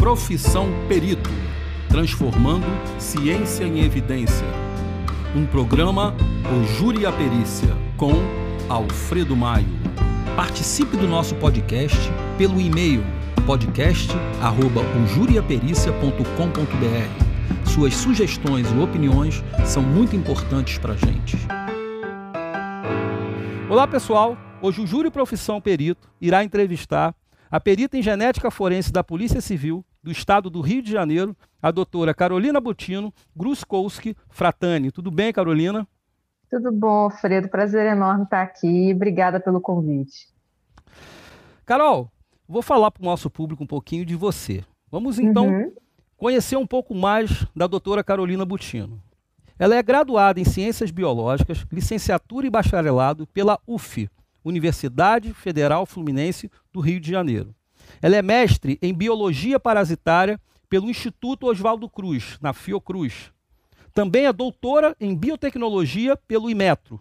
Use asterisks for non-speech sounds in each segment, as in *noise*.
Profissão Perito Transformando Ciência em Evidência. Um programa O Júri a Perícia, com Alfredo Maio. Participe do nosso podcast pelo e-mail podcast.ojuriapericia.com.br. Suas sugestões e opiniões são muito importantes para a gente. Olá, pessoal. Hoje o Júri Profissão Perito irá entrevistar a perita em genética forense da Polícia Civil do Estado do Rio de Janeiro, a doutora Carolina Butino Gruskowski Fratani. Tudo bem, Carolina? Tudo bom, Fredo. Prazer enorme estar aqui. Obrigada pelo convite. Carol, vou falar para o nosso público um pouquinho de você. Vamos então uhum. conhecer um pouco mais da doutora Carolina Butino. Ela é graduada em Ciências Biológicas, licenciatura e bacharelado pela UF, Universidade Federal Fluminense do Rio de Janeiro. Ela é mestre em Biologia Parasitária pelo Instituto Oswaldo Cruz, na Fiocruz. Também é doutora em Biotecnologia pelo Imetro.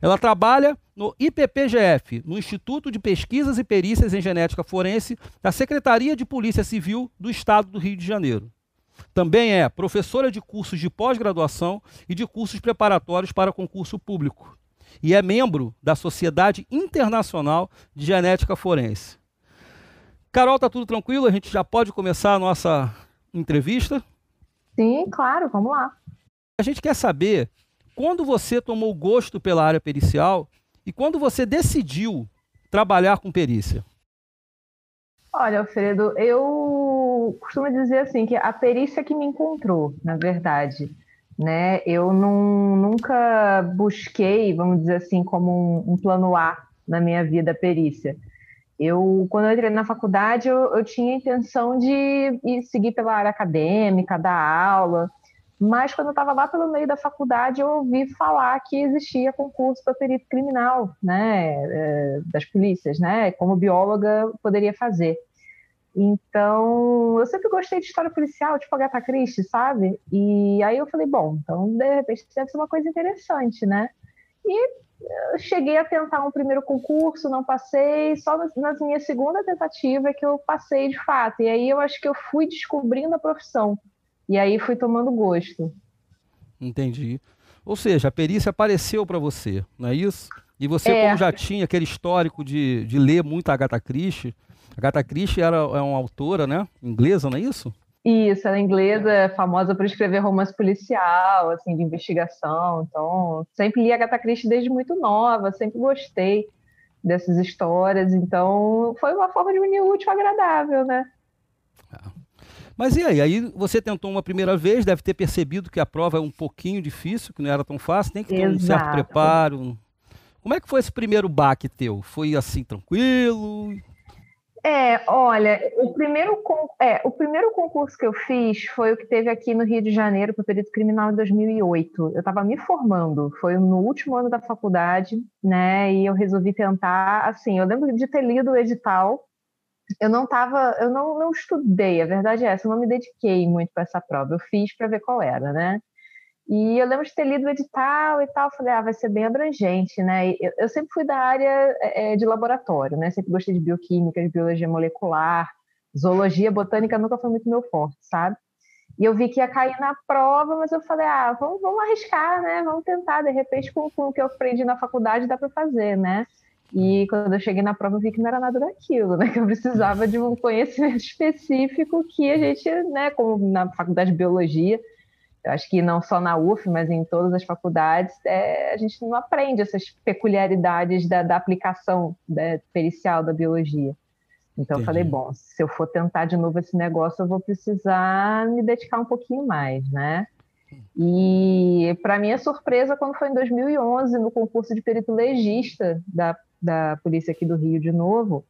Ela trabalha no IPPGF, no Instituto de Pesquisas e Perícias em Genética Forense da Secretaria de Polícia Civil do Estado do Rio de Janeiro. Também é professora de cursos de pós-graduação e de cursos preparatórios para concurso público e é membro da Sociedade Internacional de Genética Forense. Carol, tá tudo tranquilo? A gente já pode começar a nossa entrevista? Sim, claro, vamos lá. A gente quer saber quando você tomou gosto pela área pericial e quando você decidiu trabalhar com perícia. Olha, Alfredo, eu costumo dizer assim que a perícia que me encontrou, na verdade né? Eu não, nunca busquei, vamos dizer assim, como um, um, plano A na minha vida perícia. Eu, quando eu entrei na faculdade, eu, eu tinha a intenção de ir seguir pela área acadêmica, dar aula, mas quando eu estava lá pelo meio da faculdade, eu ouvi falar que existia concurso para perito criminal, né, é, das polícias, né, como bióloga poderia fazer. Então, eu sempre gostei de história policial, tipo Agatha Christie, sabe? E aí eu falei, bom, então de repente deve ser uma coisa interessante, né? E eu cheguei a tentar um primeiro concurso, não passei, só na minha segunda tentativa é que eu passei de fato. E aí eu acho que eu fui descobrindo a profissão. E aí fui tomando gosto. Entendi. Ou seja, a perícia apareceu para você, não é isso? E você, é. como já tinha aquele histórico de, de ler muito a Agatha Christie, Agatha Christie era, é uma autora, né? Inglesa, não é isso? Isso, ela é inglesa, é famosa por escrever romance policial, assim, de investigação. Então, sempre li Agatha Christie desde muito nova, sempre gostei dessas histórias. Então, foi uma forma de unir útil agradável, né? É. Mas e aí? Aí você tentou uma primeira vez, deve ter percebido que a prova é um pouquinho difícil, que não era tão fácil, tem que ter Exato. um certo preparo. Como é que foi esse primeiro baque teu? Foi assim, tranquilo? É, olha, o primeiro, é, o primeiro concurso que eu fiz foi o que teve aqui no Rio de Janeiro para o perito criminal em 2008. Eu estava me formando, foi no último ano da faculdade, né? E eu resolvi tentar, assim, eu lembro de ter lido o edital. Eu não tava, eu não, não estudei, a verdade é essa, eu não me dediquei muito para essa prova. Eu fiz para ver qual era, né? E eu lembro de ter lido o edital e tal, falei, ah, vai ser bem abrangente, né? Eu, eu sempre fui da área é, de laboratório, né? Sempre gostei de bioquímica, de biologia molecular, zoologia, botânica nunca foi muito meu forte, sabe? E eu vi que ia cair na prova, mas eu falei, ah, vamos, vamos arriscar, né? Vamos tentar, de repente, com, com o que eu aprendi na faculdade, dá para fazer, né? E quando eu cheguei na prova, eu vi que não era nada daquilo, né? *laughs* Que eu precisava de um conhecimento *laughs* específico que a gente, né, como na faculdade de biologia, eu acho que não só na UF, mas em todas as faculdades, é, a gente não aprende essas peculiaridades da, da aplicação né, pericial da biologia. Então Entendi. eu falei, bom, se eu for tentar de novo esse negócio, eu vou precisar me dedicar um pouquinho mais, né? E para minha surpresa, quando foi em 2011, no concurso de perito legista da, da polícia aqui do Rio de novo,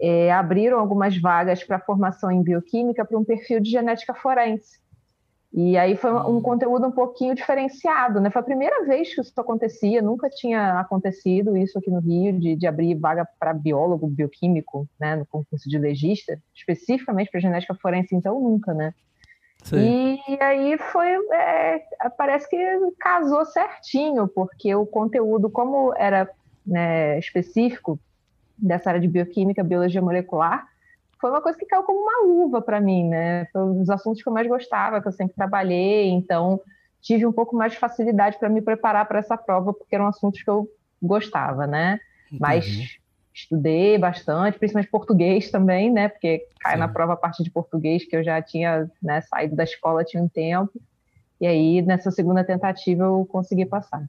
é, abriram algumas vagas para formação em bioquímica para um perfil de genética forense. E aí foi um hum. conteúdo um pouquinho diferenciado, né? Foi a primeira vez que isso acontecia, nunca tinha acontecido isso aqui no Rio, de, de abrir vaga para biólogo, bioquímico, né? No concurso de legista, especificamente para genética forense, então nunca, né? Sim. E aí foi, é, parece que casou certinho, porque o conteúdo, como era né, específico dessa área de bioquímica, biologia molecular, foi uma coisa que caiu como uma luva para mim, né? Foi um dos assuntos que eu mais gostava, que eu sempre trabalhei, então tive um pouco mais de facilidade para me preparar para essa prova, porque eram assuntos que eu gostava, né? Entendi. Mas estudei bastante, principalmente português também, né? Porque cai Sim. na prova a parte de português, que eu já tinha né, saído da escola tinha um tempo. E aí, nessa segunda tentativa, eu consegui passar.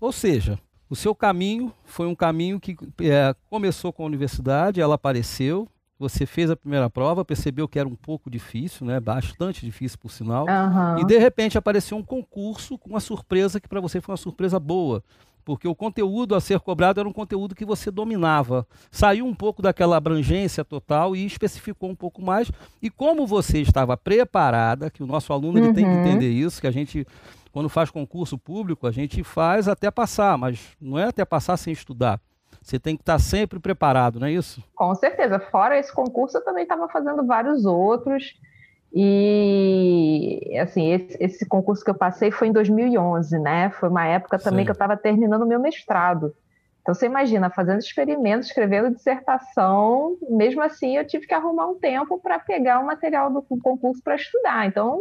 Ou seja, o seu caminho foi um caminho que é, começou com a universidade, ela apareceu, você fez a primeira prova, percebeu que era um pouco difícil, né? Bastante difícil, por sinal. Uhum. E de repente apareceu um concurso com uma surpresa que para você foi uma surpresa boa porque o conteúdo a ser cobrado era um conteúdo que você dominava. Saiu um pouco daquela abrangência total e especificou um pouco mais. E como você estava preparada, que o nosso aluno ele tem que uhum. entender isso, que a gente, quando faz concurso público, a gente faz até passar, mas não é até passar sem estudar. Você tem que estar sempre preparado, não é isso? Com certeza. Fora esse concurso, eu também estava fazendo vários outros. E assim, esse, esse, concurso que eu passei foi em 2011, né? Foi uma época também Sim. que eu estava terminando o meu mestrado. Então você imagina, fazendo experimentos, escrevendo dissertação, mesmo assim eu tive que arrumar um tempo para pegar o material do concurso para estudar. Então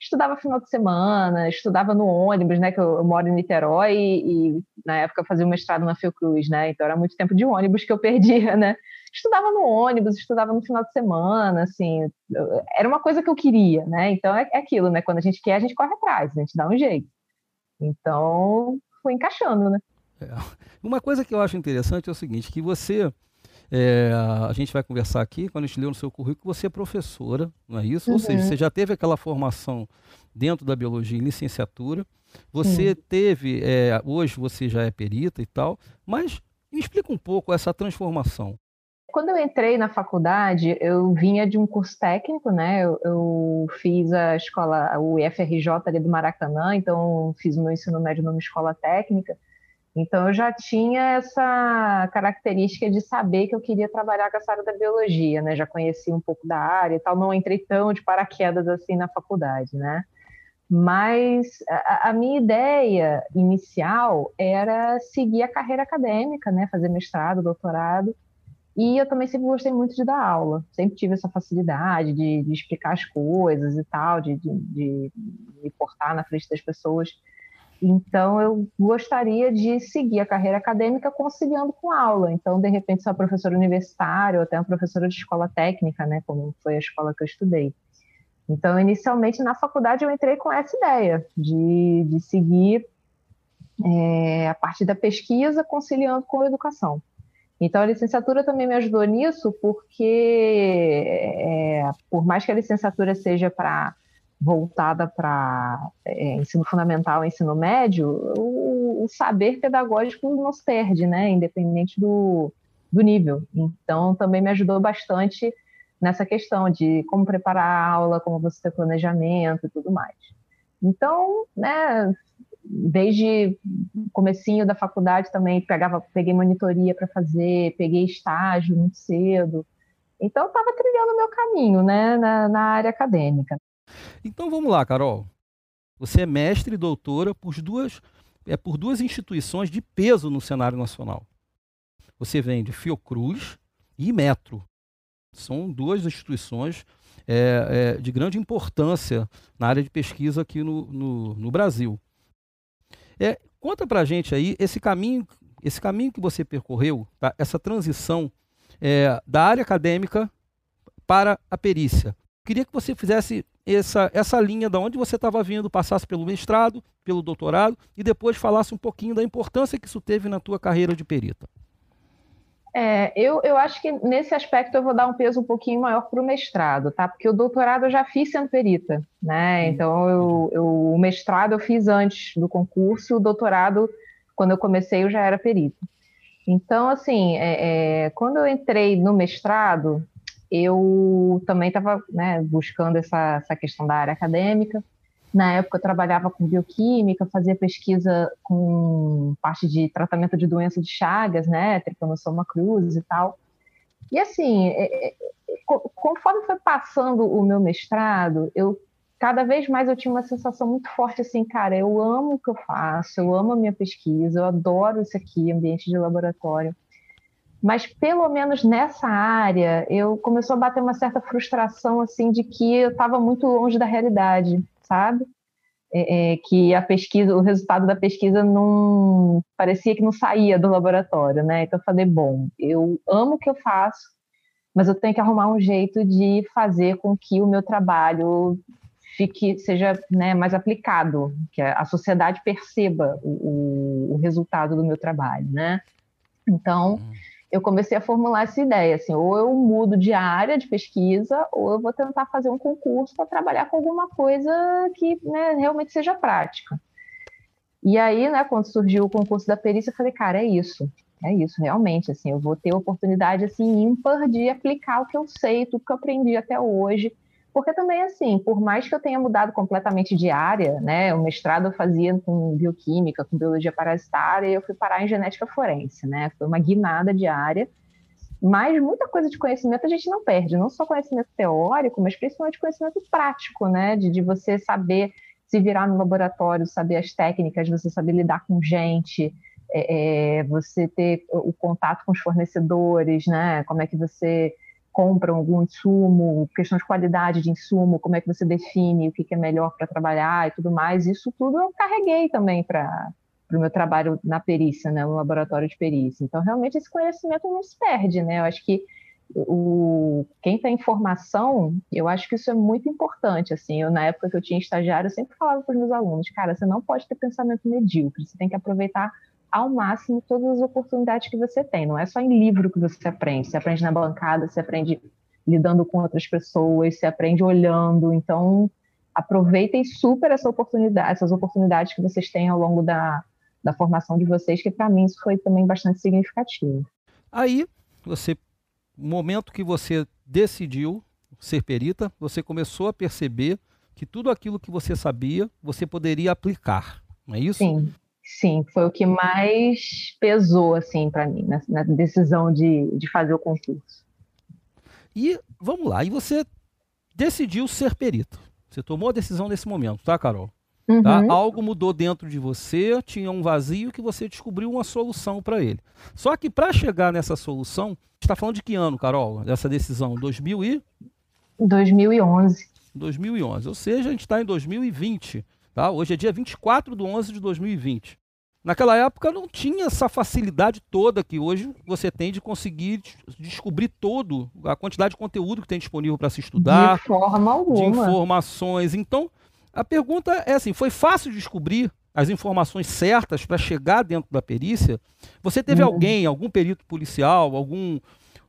estudava final de semana, estudava no ônibus, né? Que eu, eu moro em Niterói e, e, na época eu fazia o mestrado na Fiocruz, né? Então era muito tempo de ônibus que eu perdia, né? estudava no ônibus, estudava no final de semana, assim, era uma coisa que eu queria, né? Então é, é aquilo, né? Quando a gente quer, a gente corre atrás, a gente dá um jeito. Então, foi encaixando, né? É. Uma coisa que eu acho interessante é o seguinte, que você, é, a gente vai conversar aqui, quando a gente leu no seu currículo, você é professora, não é isso? Uhum. Ou seja, uhum. você já teve aquela formação dentro da biologia em licenciatura, você teve, é, hoje você já é perita e tal, mas me explica um pouco essa transformação. Quando eu entrei na faculdade, eu vinha de um curso técnico, né? Eu, eu fiz a escola, o IFRJ ali do Maracanã, então fiz o meu ensino médio numa escola técnica. Então eu já tinha essa característica de saber que eu queria trabalhar com essa área da biologia, né? Já conhecia um pouco da área e tal, não entrei tão de paraquedas assim na faculdade, né? Mas a, a minha ideia inicial era seguir a carreira acadêmica, né? Fazer mestrado, doutorado. E eu também sempre gostei muito de dar aula, sempre tive essa facilidade de, de explicar as coisas e tal, de, de, de me portar na frente das pessoas. Então, eu gostaria de seguir a carreira acadêmica conciliando com aula. Então, de repente, ser uma professora universitária ou até uma professora de escola técnica, né, como foi a escola que eu estudei. Então, inicialmente, na faculdade, eu entrei com essa ideia de, de seguir é, a parte da pesquisa conciliando com a educação. Então, a licenciatura também me ajudou nisso, porque, é, por mais que a licenciatura seja para voltada para é, ensino fundamental, ensino médio, o, o, saber pedagógico não se perde, né? Independente do, do nível. Então, também me ajudou bastante nessa questão de como preparar a aula, como você ter planejamento e tudo mais. Então, né, desde comecinho da faculdade também pegava, peguei monitoria para fazer, peguei estágio muito cedo. Então estava trilhando o meu caminho, né, na, na, área acadêmica. Então vamos lá, Carol. Você é mestre e doutora por duas, é por duas instituições de peso no cenário nacional. Você vem de Fiocruz e Metro. São duas instituições é, é, de grande importância na área de pesquisa aqui no, no, no Brasil. É, conta pra gente aí esse caminho, esse caminho que você percorreu, tá? essa transição é, da área acadêmica para a perícia. Queria que você fizesse essa, essa linha da onde você estava vindo, passasse pelo mestrado, pelo doutorado e depois falasse um pouquinho da importância que isso teve na tua carreira de perita. É, eu, eu acho que nesse aspecto eu vou dar um peso um pouquinho maior para o mestrado, tá? Porque o doutorado eu já fiz sendo perita, né? Hum, então eu, eu, o mestrado eu fiz antes do concurso, o doutorado, quando eu comecei, eu já era perita. Então, assim, é, é, quando eu entrei no mestrado, eu também estava né, buscando essa, essa questão da área acadêmica. Na época eu trabalhava com bioquímica, fazia pesquisa com parte de tratamento de doença de Chagas, né, tripanossoma cruz e tal. E assim, é, é, conforme foi passando o meu mestrado, eu cada vez mais eu tinha uma sensação muito forte assim, cara, eu amo o que eu faço, eu amo a minha pesquisa, eu adoro isso aqui, ambiente de laboratório. Mas pelo menos nessa área, eu começou a bater uma certa frustração assim de que eu estava muito longe da realidade, sabe? É, é, que a pesquisa, o resultado da pesquisa não parecia que não saía do laboratório, né? Então eu falei, bom, eu amo o que eu faço, mas eu tenho que arrumar um jeito de fazer com que o meu trabalho fique seja né, mais aplicado, que a sociedade perceba o, o, resultado do meu trabalho, né? Então uhum eu comecei a formular essa ideia, assim, ou eu mudo de área de pesquisa, ou eu vou tentar fazer um concurso para trabalhar com alguma coisa que né, realmente seja prática. E aí, né, quando surgiu o concurso da perícia, eu falei, cara, é isso, é isso, realmente, assim, eu vou ter oportunidade, assim, ímpar de aplicar o que eu sei, tudo que eu aprendi até hoje, porque também, assim, por mais que eu tenha mudado completamente de área, né, o mestrado eu fazia com bioquímica, com biologia parasitária, e eu fui parar em genética forense, né, foi uma guinada de área, mas muita coisa de conhecimento a gente não perde, não só conhecimento teórico, mas principalmente conhecimento prático, né, de, de você saber se virar no laboratório, saber as técnicas, você saber lidar com gente, é, é, você ter o contato com os fornecedores, né, como é que você compram algum insumo, questão de qualidade de insumo, como é que você define o que, é melhor para trabalhar e tudo mais, isso tudo eu carreguei também para o meu trabalho na perícia, né, no laboratório de perícia. Então, realmente, esse conhecimento não se perde, né? Eu acho que o, quem tem formação, eu acho que isso é muito importante, assim, eu na época que eu tinha estagiário, eu sempre falava para os meus alunos, cara, você não pode ter pensamento medíocre, você tem que aproveitar ao máximo todas as oportunidades que você tem. Não é só em livro que você aprende, você aprende na bancada, você aprende lidando com outras pessoas, você aprende olhando. Então, aproveitem super essa oportunidade, essas oportunidades que vocês têm ao longo da, da formação de vocês, que para mim isso foi também bastante significativo. Aí, você, no momento que você decidiu ser perita, você começou a perceber que tudo aquilo que você sabia, você poderia aplicar, não é isso? Sim. Sim, foi o que mais pesou assim para mim na, na, decisão de, de fazer o concurso. E vamos lá, e você decidiu ser perito. Você tomou a decisão nesse momento, tá, Carol? Tá? Uhum. Tá? Algo mudou dentro de você, tinha um vazio que você descobriu uma solução para ele. Só que para chegar nessa solução, está falando de que ano, Carol? Dessa decisão, 2000 e 2011. 2011, ou seja, a gente está em 2020. Tá? Hoje é dia 24 de 11 de 2020. Naquela época não tinha essa facilidade toda que hoje você tem de conseguir descobrir todo a quantidade de conteúdo que tem disponível para se estudar. De forma alguma. De informações. Então, a pergunta é assim: foi fácil descobrir as informações certas para chegar dentro da perícia? Você teve hum. alguém, algum perito policial, algum,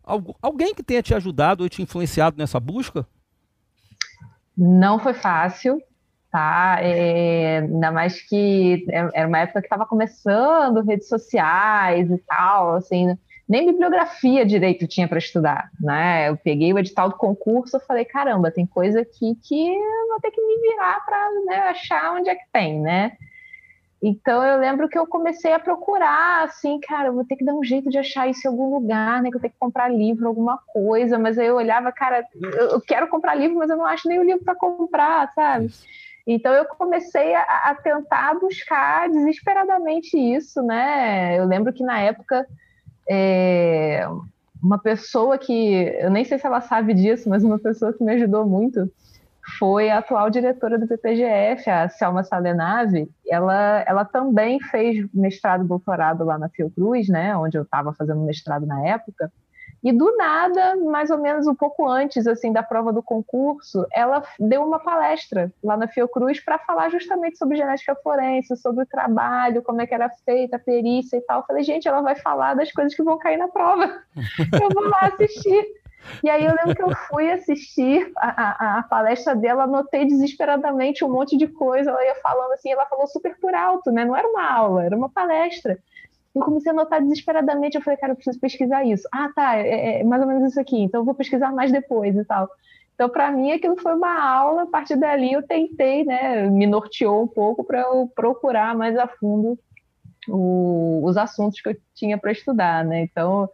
algum alguém que tenha te ajudado ou te influenciado nessa busca? Não foi fácil tá? É, ainda mais que é, era uma época que estava começando redes sociais e tal, assim, nem bibliografia direito tinha para estudar, né? Eu peguei o edital do concurso, e falei, caramba, tem coisa aqui que eu vou ter que me virar para né, achar onde é que tem, né? Então eu lembro que eu comecei a procurar, assim, cara, eu vou ter que dar um jeito de achar isso em algum lugar, né? Que eu tenho que comprar livro, alguma coisa. Mas aí eu olhava, cara, eu quero comprar livro, mas eu não acho nem o livro para comprar, sabe? Isso. Então eu comecei a, a, tentar buscar desesperadamente isso, né? Eu lembro que na época é, uma pessoa que eu nem sei se ela sabe disso, mas uma pessoa que me ajudou muito foi a atual diretora do PPGF, a Selma Salenave. Ela, ela também fez mestrado e doutorado lá na Fiocruz, né? Onde eu estava fazendo mestrado na época. E do nada, mais ou menos um pouco antes assim da prova do concurso, ela deu uma palestra lá na Fiocruz para falar justamente sobre genética forense, sobre o trabalho, como é que era feita a perícia e tal. Eu falei, gente, ela vai falar das coisas que vão cair na prova. *laughs* Eu vou lá assistir. E aí eu lembro que eu fui assistir a, a, a, palestra dela, anotei desesperadamente um monte de coisa, ela ia falando assim, ela falou super por alto, né? Não era uma aula, era uma palestra. Eu comecei a notar desesperadamente, eu falei, cara, eu preciso pesquisar isso. Ah, tá, é, é mais ou menos isso aqui, então eu vou pesquisar mais depois e tal. Então, para mim, aquilo foi uma aula, a partir dali eu tentei, né, me norteou um pouco para eu procurar mais a fundo o, os assuntos que eu tinha para estudar, né? Então,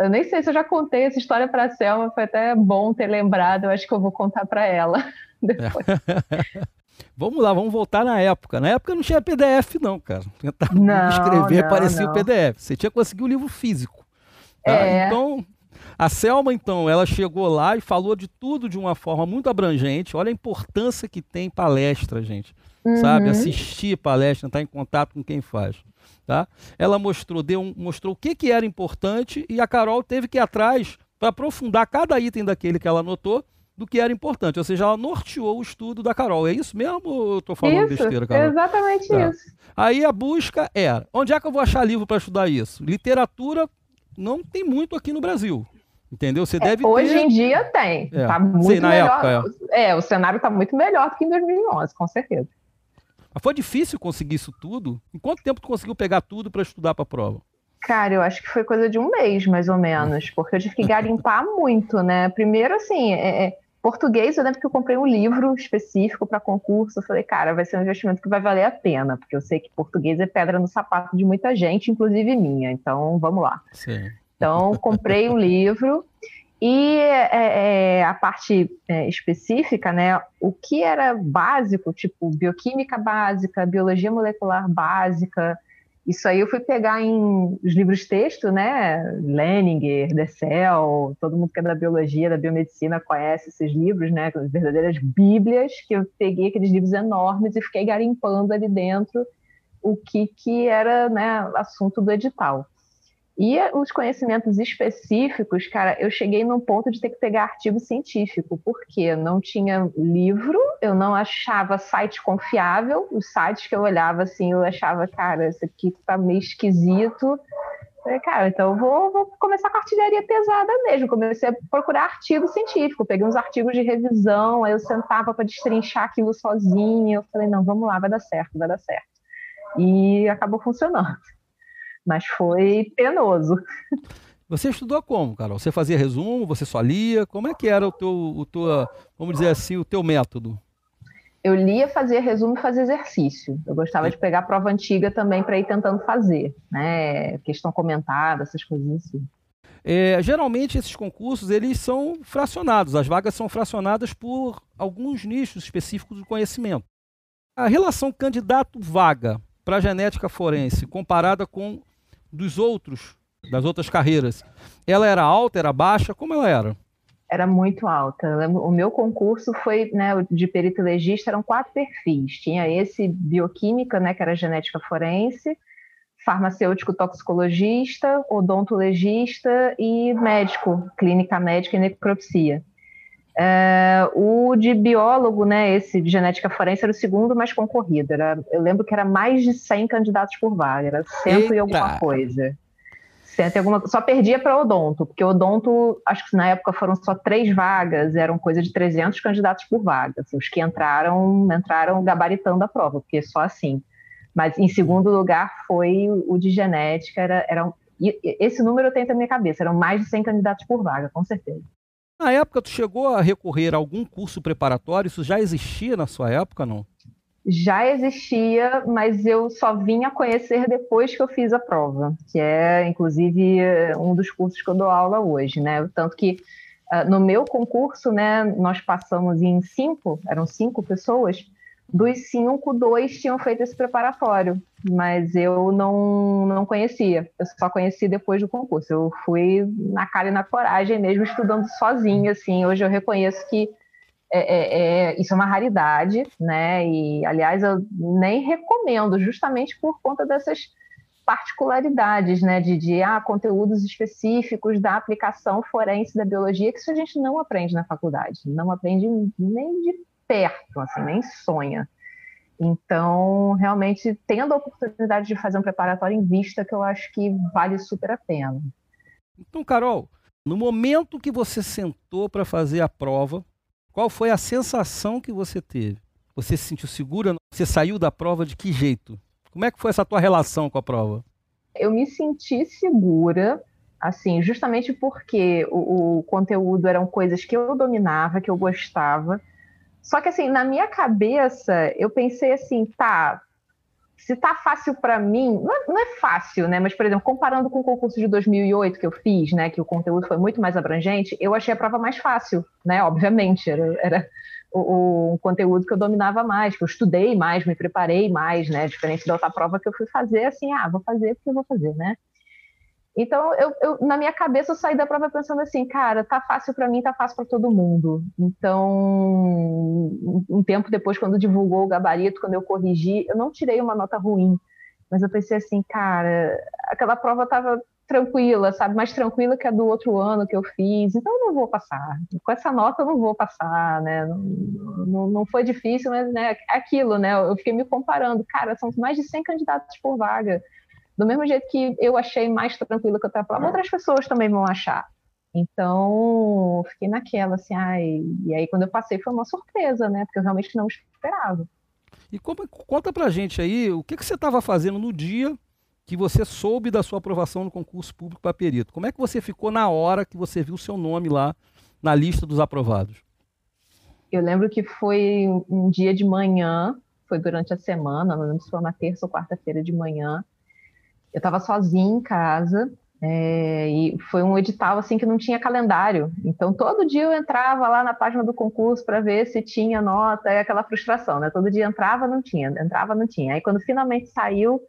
eu nem sei se eu já contei essa história para a Selma, foi até bom ter lembrado, eu acho que eu vou contar para ela *laughs* depois. *laughs* Vamos lá, vamos voltar na época. Na época não tinha PDF, não, cara. *laughs* Tentar não, escrever, não, parecia o PDF. Você tinha que conseguir o livro físico. Tá? É. Então, a Selma, então, ela chegou lá e falou de tudo de uma forma muito abrangente. Olha a importância que tem palestra, gente. Uhum. Sabe? Assistir palestra, estar em contato com quem faz. Tá? Ela mostrou, deu mostrou o que, que era importante e a Carol teve que ir atrás para aprofundar cada item daquele que ela anotou do que era importante. Ou seja, ela norteou o estudo da Carol. É isso mesmo ou eu estou falando isso, besteira, Carol? Exatamente tá. isso. Aí a busca era: onde é que eu vou achar livro para estudar isso? Literatura não tem muito aqui no Brasil. Entendeu? Você é, deve Hoje ter... em dia tem. É. Tá muito Sim, melhor. Época, é. é, o cenário está muito melhor do que em 2011, com certeza. Mas foi difícil conseguir isso tudo? Em quanto tempo tu conseguiu pegar tudo para estudar para a prova? Cara, eu acho que foi coisa de um mês, mais ou menos, porque eu tive que garimpar muito, né? Primeiro, assim, é, é Português, eu lembro que eu comprei um livro específico para concurso. Eu falei, cara, vai ser um investimento que vai valer a pena, porque eu sei que português é pedra no sapato de muita gente, inclusive minha. Então, vamos lá. Sim. Então, comprei um livro e é, é, a parte é, específica, né? O que era básico, tipo bioquímica básica, biologia molecular básica, isso aí eu fui pegar em os livros texto, né? Leninger, Dessel, todo mundo que é da biologia, da biomedicina conhece esses livros, né? As verdadeiras bíblias, que eu peguei aqueles livros enormes e fiquei garimpando ali dentro o que, que era né, assunto do edital. E os conhecimentos específicos, cara, eu cheguei num ponto de ter que pegar artigo científico, porque não tinha livro, eu não achava site confiável, os sites que eu olhava assim, eu achava, cara, isso aqui tá meio esquisito. Falei, cara, então eu vou, vou começar com artilharia pesada mesmo. Comecei a procurar artigo científico, peguei uns artigos de revisão, aí eu sentava para destrinchar aquilo sozinha. Eu falei, não, vamos lá, vai dar certo, vai dar certo. E acabou funcionando mas foi penoso. Você estudou como, Carol? Você fazia resumo? Você só lia? Como é que era o teu, o teu vamos dizer assim, o teu método? Eu lia, fazia resumo e fazia exercício. Eu gostava é. de pegar a prova antiga também para ir tentando fazer, né? Questão comentada, essas coisas assim. É, geralmente esses concursos eles são fracionados, as vagas são fracionadas por alguns nichos específicos do conhecimento. A relação candidato-vaga para a genética forense comparada com dos outros, das outras carreiras, ela era alta, era baixa? Como ela era? Era muito alta. O meu concurso foi, né, de perito legista, eram quatro perfis. Tinha esse bioquímica, né, que era genética forense, farmacêutico toxicologista, odontologista e médico, clínica médica e necropsia. É, o de biólogo, né, esse de genética forense, era o segundo mais concorrido. Era, eu lembro que era mais de 100 candidatos por vaga, era cento Eita. e alguma coisa. Cento e alguma, só perdia para odonto, porque odonto, acho que na época foram só três vagas, eram coisa de 300 candidatos por vaga. Assim, os que entraram, entraram gabaritando a prova, porque só assim. Mas em segundo lugar foi o de genética, era, era, esse número eu tenho na minha cabeça, eram mais de 100 candidatos por vaga, com certeza. Na época, tu chegou a recorrer a algum curso preparatório? Isso já existia na sua época, não? Já existia, mas eu só vim a conhecer depois que eu fiz a prova, que é, inclusive, um dos cursos que eu dou aula hoje, né? Tanto que uh, no meu concurso, né, nós passamos em cinco, eram cinco pessoas, dos cinco, dois tinham feito esse preparatório, mas eu não, não conhecia. Eu só conheci depois do concurso. Eu fui na cara e na coragem mesmo, estudando sozinha, assim. Hoje eu reconheço que é, é, é, isso é uma raridade, né? E, aliás, eu nem recomendo, justamente por conta dessas particularidades, né? De, de ah, conteúdos específicos da aplicação forense da biologia, que isso a gente não aprende na faculdade. Não aprende nem de perto, assim, nem sonha. Então, realmente, tendo a oportunidade de fazer um preparatório em vista, que eu acho que vale super a pena. Então, Carol, no momento que você sentou para fazer a prova, qual foi a sensação que você teve? Você se sentiu segura? Você saiu da prova de que jeito? Como é que foi essa tua relação com a prova? Eu me senti segura, assim, justamente porque o, o conteúdo eram coisas que eu dominava, que eu gostava, só que assim, na minha cabeça, eu pensei assim, tá, se tá fácil para mim, não é, não é, fácil, né? Mas, por exemplo, comparando com o concurso de 2008 que eu fiz, né, que o conteúdo foi muito mais abrangente, eu achei a prova mais fácil, né? Obviamente, era, era o, o, conteúdo que eu dominava mais, que eu estudei mais, me preparei mais, né? Diferente da outra prova que eu fui fazer, assim, ah, vou fazer porque eu vou fazer, né? Então, eu, eu, na minha cabeça, eu saí da prova pensando assim, cara, tá fácil para mim, tá fácil para todo mundo. Então, um tempo depois, quando divulgou o gabarito, quando eu corrigi, eu não tirei uma nota ruim, mas eu pensei assim, cara, aquela prova tava tranquila, sabe? Mais tranquila que a do outro ano que eu fiz, então eu não vou passar. Com essa nota eu não vou passar, né? Não, não, não foi difícil, mas né, aquilo, né? Eu fiquei me comparando, cara, são mais de 100 candidatos por vaga do mesmo jeito que eu achei mais tranquilo que eu estava falando, outras pessoas também vão achar. Então, fiquei naquela, assim, ai, e aí quando eu passei foi uma surpresa, né? Porque eu realmente não esperava. E como, conta pra gente aí, o que, que você estava fazendo no dia que você soube da sua aprovação no concurso público para perito? Como é que você ficou na hora que você viu o seu nome lá na lista dos aprovados? Eu lembro que foi um dia de manhã, foi durante a semana, não lembro se foi uma terça ou quarta-feira de manhã, eu estava sozinha em casa é, e foi um edital assim que não tinha calendário. Então todo dia eu entrava lá na página do concurso para ver se tinha nota, é aquela frustração, né? Todo dia entrava, não tinha, entrava, não tinha. Aí quando finalmente saiu,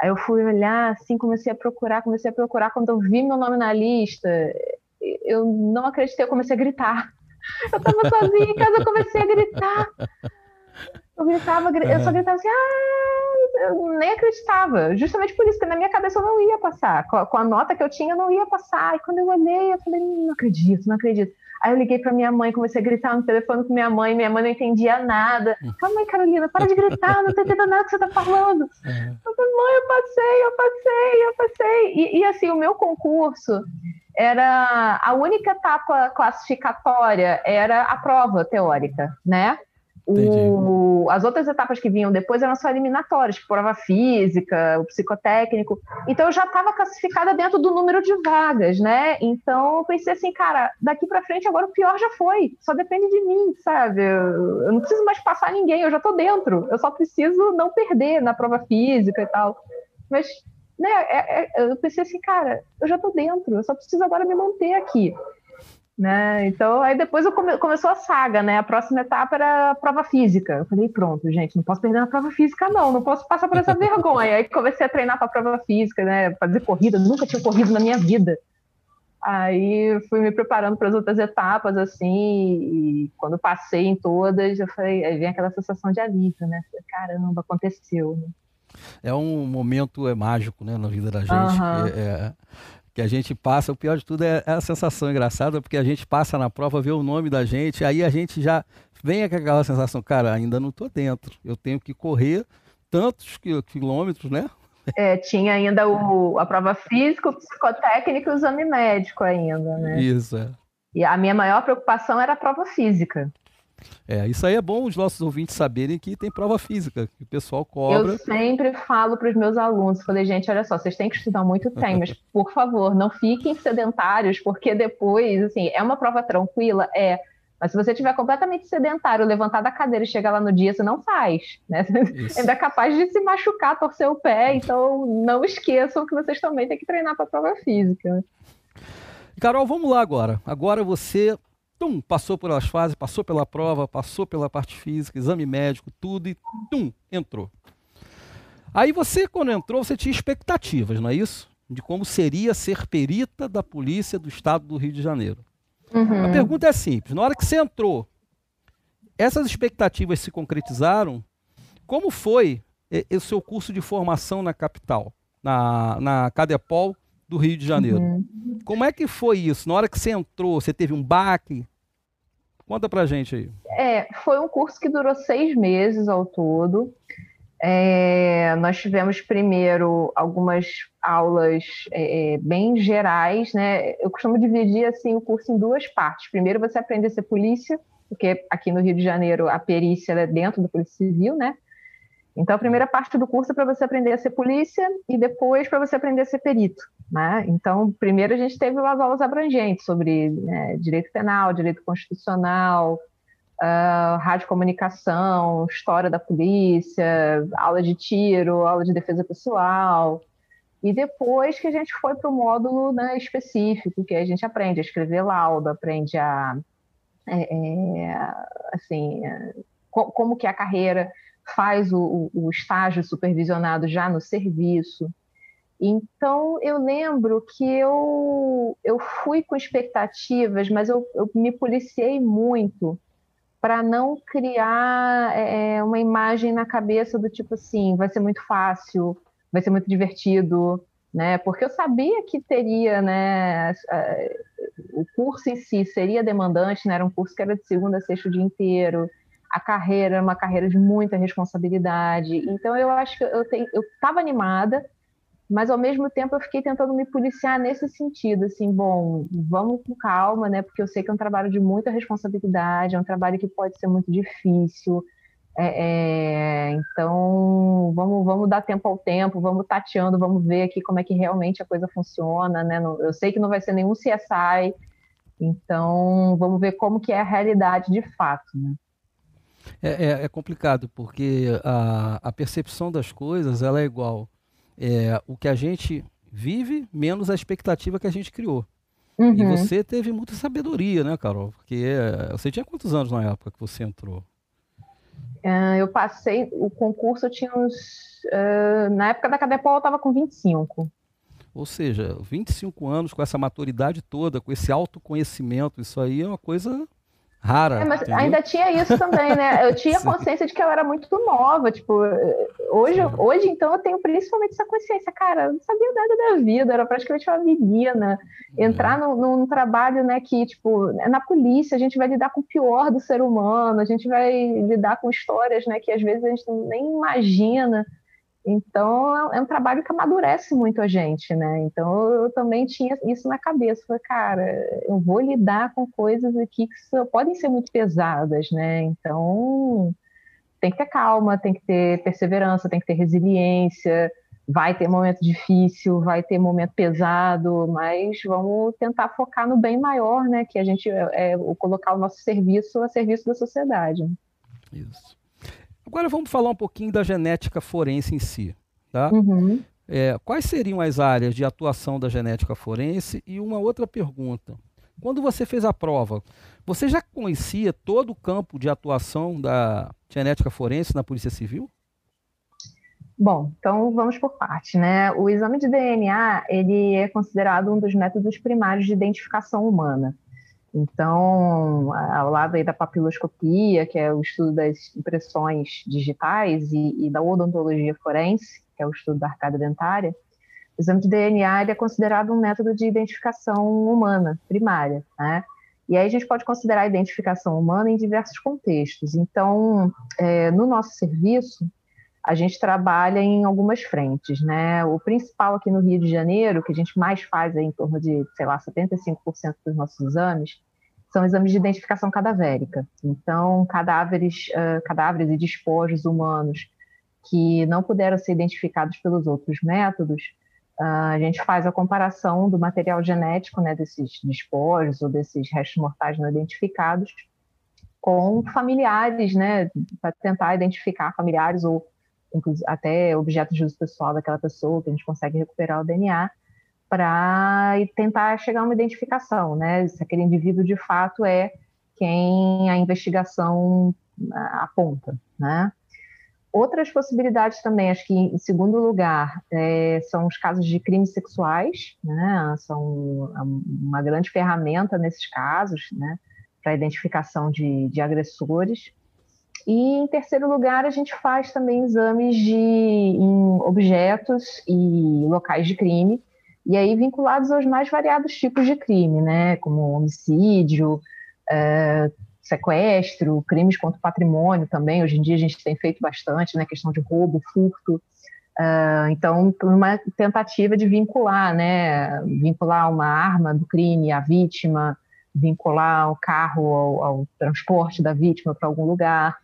aí eu fui olhar, assim, comecei a procurar, comecei a procurar. Quando eu vi meu nome na lista, eu não acreditei, eu comecei a gritar. Eu estava sozinha em casa, eu comecei a gritar. Eu gritava, eu só gritava assim, ah, eu nem acreditava. Justamente por isso, que na minha cabeça eu não ia passar. Com a, com a, nota que eu tinha, eu não ia passar. E quando eu olhei, eu falei, não acredito, não acredito. Aí eu liguei para minha mãe, comecei a gritar no telefone com minha mãe, minha mãe não entendia nada. Hum. Calma aí, Carolina, para de gritar, não tô entendendo nada que você tá falando. É. Eu falei, mãe, eu passei, eu passei, eu passei. E, e assim, o meu concurso era a única etapa classificatória era a prova teórica, né? O, as outras etapas que vinham depois eram só eliminatórias, prova física, o psicotécnico. Então eu já estava classificada dentro do número de vagas, né? Então eu pensei assim, cara, daqui para frente agora o pior já foi, só depende de mim, sabe? Eu, eu não preciso mais passar ninguém, eu já estou dentro. Eu só preciso não perder na prova física e tal. Mas, né? É, é, eu pensei assim, cara, eu já estou dentro, eu só preciso agora me manter aqui. Né? Então, aí depois come, começou a saga, né? A próxima etapa era a prova física. Eu falei, pronto, gente, não posso perder na prova física, não, não posso passar por essa vergonha. Aí comecei a treinar para a prova física, né? Fazer corrida, nunca tinha corrido na minha vida. Aí fui me preparando para as outras etapas, assim, e quando passei em todas, eu falei, aí vem aquela sensação de alívio, né? Falei, caramba, aconteceu, né? É um momento é mágico, né, na vida da gente. Uhum. É, é, que a gente passa, o pior de tudo é, é a sensação engraçada, porque a gente passa na prova, vê o nome da gente, aí a gente já vem com aquela sensação, cara, ainda não estou dentro, eu tenho que correr tantos quilômetros, né? É, tinha ainda o, a prova física, o psicotécnico e o exame médico ainda, né? Isso, é. E a minha maior preocupação era a prova física. É, isso aí é bom os nossos ouvintes saberem que tem prova física, que o pessoal cobra. Eu sempre falo para os meus alunos, falei, gente, olha só, vocês têm que estudar muito tempo, mas *laughs* por favor, não fiquem sedentários, porque depois, assim, é uma prova tranquila, é, mas se você estiver completamente sedentário, levantar da cadeira e chegar lá no dia, você não faz, né? *laughs* Você ainda é capaz de se machucar, torcer o pé, então não esqueçam que vocês também têm que treinar para a prova física. Carol, vamos lá agora. Agora você tum, passou pelas fases, passou pela prova, passou pela parte física, exame médico, tudo e tum, entrou. Aí você, quando entrou, você tinha expectativas, não é isso? De como seria ser perita da polícia do estado do Rio de Janeiro. Uhum. A pergunta é simples: na hora que você entrou, essas expectativas se concretizaram? Como foi o seu curso de formação na capital, na, na Cadepol do Rio de Janeiro? Uhum. Como é que foi isso? Na hora que você entrou, você teve um baque? Conta pra gente aí. É, foi um curso que durou seis meses ao todo. É, nós tivemos primeiro algumas aulas é, é, bem gerais, né? Eu costumo dividir assim o curso em duas partes. Primeiro você aprende a ser polícia, porque aqui no Rio de Janeiro a perícia é dentro da Polícia Civil, né? Então, a primeira parte do curso é para você aprender a ser polícia e depois para você aprender a ser perito. Né? Então, primeiro a gente teve as aulas abrangentes sobre né, direito penal, direito constitucional, uh, radiocomunicação, história da polícia, aula de tiro, aula de defesa pessoal. E depois que a gente foi para o módulo né, específico, que a gente aprende a escrever laudo, aprende a, é, é, assim, é, como que é a carreira faz o, o estágio supervisionado já no serviço. Então, eu lembro que eu, eu fui com expectativas, mas eu, eu me policiei muito para não criar é, uma imagem na cabeça do tipo assim, vai ser muito fácil, vai ser muito divertido, né? Porque eu sabia que teria, né? O curso em si seria demandante, né? Era um curso que era de segunda a sexta o dia inteiro. A carreira era uma carreira de muita responsabilidade. Então eu acho que eu estava animada, mas ao mesmo tempo eu fiquei tentando me policiar nesse sentido, assim, bom, vamos com calma, né? Porque eu sei que é um trabalho de muita responsabilidade, é um trabalho que pode ser muito difícil. É, é, então, vamos, vamos dar tempo ao tempo, vamos tateando, vamos ver aqui como é que realmente a coisa funciona, né? Eu sei que não vai ser nenhum CSI, então vamos ver como que é a realidade de fato, né? É, é, é complicado, porque a, a percepção das coisas ela é igual é, o que a gente vive menos a expectativa que a gente criou. Uhum. E você teve muita sabedoria, né, Carol? Porque é, você tinha quantos anos na época que você entrou? Uh, eu passei, o concurso eu tinha uns. Uh, na época da Cadepol eu estava com 25. Ou seja, 25 anos com essa maturidade toda, com esse autoconhecimento, isso aí é uma coisa rara. É, mas entendeu? ainda tinha isso também, né? Eu tinha *laughs* consciência de que eu era muito nova. Tipo, hoje, hoje, então, eu tenho principalmente essa consciência. Cara, eu não sabia nada da vida, era praticamente uma menina. Entrar é. num, num, trabalho, né, que, tipo, na polícia a gente vai lidar com o pior do ser humano, a gente vai lidar com histórias, né, que às vezes a gente nem imagina. Então, é um trabalho que amadurece muito a gente, né? Então, eu também tinha isso na cabeça. Falei, cara, eu vou lidar com coisas aqui que podem ser muito pesadas, né? Então, tem que ter calma, tem que ter perseverança, tem que ter resiliência. Vai ter momento difícil, vai ter momento pesado, mas vamos tentar focar no bem maior, né? Que a gente é, é colocar o nosso serviço a serviço da sociedade. Isso. Agora vamos falar um pouquinho da genética forense em si. Tá? Uhum. É, quais seriam as áreas de atuação da genética forense? E uma outra pergunta. Quando você fez a prova, você já conhecia todo o campo de atuação da genética forense na Polícia Civil? Bom, então vamos por parte, né? O exame de DNA ele é considerado um dos métodos primários de identificação humana. Então, ao lado aí da papiloscopia, que é o estudo das impressões digitais, e, e da odontologia forense, que é o estudo da arcada dentária, o exame de DNA é considerado um método de identificação humana primária, né? E aí a gente pode considerar a identificação humana em diversos contextos. Então, é, no nosso serviço, a gente trabalha em algumas frentes, né? O principal aqui no Rio de Janeiro, que a gente mais faz é em torno de, sei lá, 75% dos nossos exames, são exames de identificação cadavérica. Então, cadáveres, uh, cadáveres e despojos humanos que não puderam ser identificados pelos outros métodos, uh, a gente faz a comparação do material genético, né, desses despojos ou desses restos mortais não identificados com familiares, né, para tentar identificar familiares ou até objetos de uso pessoal daquela pessoa, que a gente consegue recuperar o DNA, para tentar chegar a uma identificação, né? Se aquele indivíduo de fato é quem a investigação ah, aponta, né? Outras possibilidades também, acho que em segundo lugar, é, são os casos de crimes sexuais, né? São uma grande ferramenta nesses casos, né? Para identificação de, de agressores. E em terceiro lugar, a gente faz também exames de em objetos e locais de crime, e aí vinculados aos mais variados tipos de crime, né, como homicídio, é, sequestro, crimes contra o patrimônio também. Hoje em dia a gente tem feito bastante, né, questão de roubo, furto. Uh, então, uma tentativa de vincular, né, vincular uma arma do crime à vítima, vincular o carro ao, ao transporte da vítima para algum lugar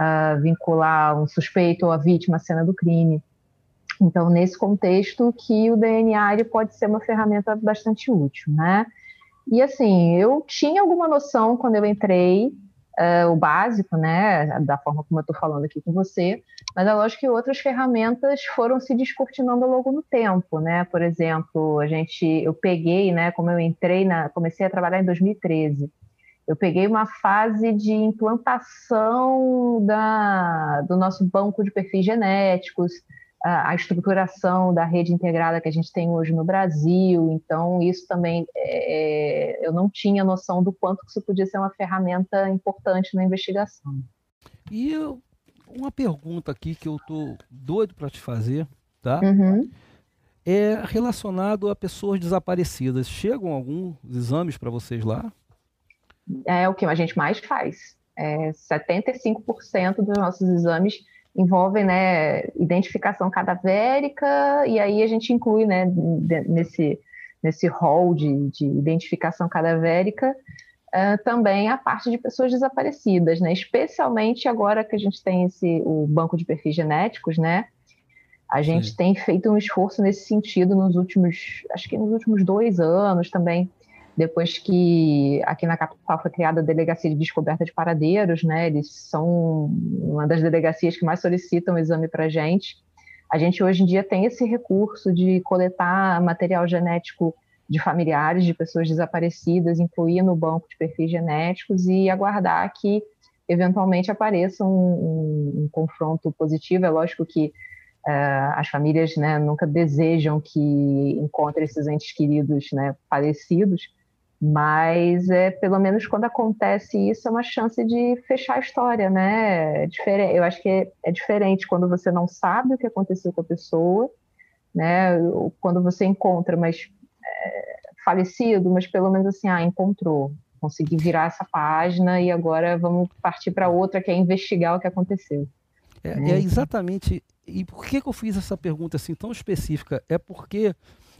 uh, vincular um suspeito ou a vítima à cena do crime. Então, nesse contexto que o DNA pode ser uma ferramenta bastante útil, né? E assim, eu tinha alguma noção quando eu entrei, uh, o básico, né, da forma como eu estou falando aqui com você, mas é lógico que outras ferramentas foram se descortinando ao longo do tempo, né? Por exemplo, a gente, eu peguei, né, como eu entrei na, comecei a trabalhar em 2013. Eu peguei uma fase de implantação da, do nosso banco de perfis genéticos, a, a, estruturação da rede integrada que a gente tem hoje no Brasil. Então, isso também é, eu não tinha noção do quanto isso podia ser uma ferramenta importante na investigação. E eu, uma pergunta aqui que eu tô doido para te fazer, tá? Uhum. É relacionado a pessoas desaparecidas. Chegam alguns exames para vocês lá? É o que a gente mais faz. É, 75% dos nossos exames envolvem né, identificação cadavérica, e aí a gente inclui né, nesse, nesse rol de, de identificação cadavérica uh, também a parte de pessoas desaparecidas, né? especialmente agora que a gente tem esse, o banco de perfis genéticos, né? A gente Sim. tem feito um esforço nesse sentido nos últimos, acho que nos últimos dois anos também, depois que aqui na capital foi criada a Delegacia de Descoberta de Paradeiros, né? Eles são uma das delegacias que mais solicitam o exame para a gente. A gente hoje em dia tem esse recurso de coletar material genético de familiares de pessoas desaparecidas, incluir no banco de perfis genéticos e aguardar que eventualmente apareça um, um, um confronto positivo. É lógico que uh, as famílias né, nunca desejam que encontrem esses entes queridos né, falecidos, mas é pelo menos quando acontece isso é uma chance de fechar a história, né? É diferente, eu acho que é, é, diferente quando você não sabe o que aconteceu com a pessoa, né? Quando você encontra, mas é, falecido, mas pelo menos assim, ah, encontrou, consegui virar essa página e agora vamos partir para outra que é investigar o que aconteceu. É, é exatamente. E por que, que eu fiz essa pergunta assim tão específica? É porque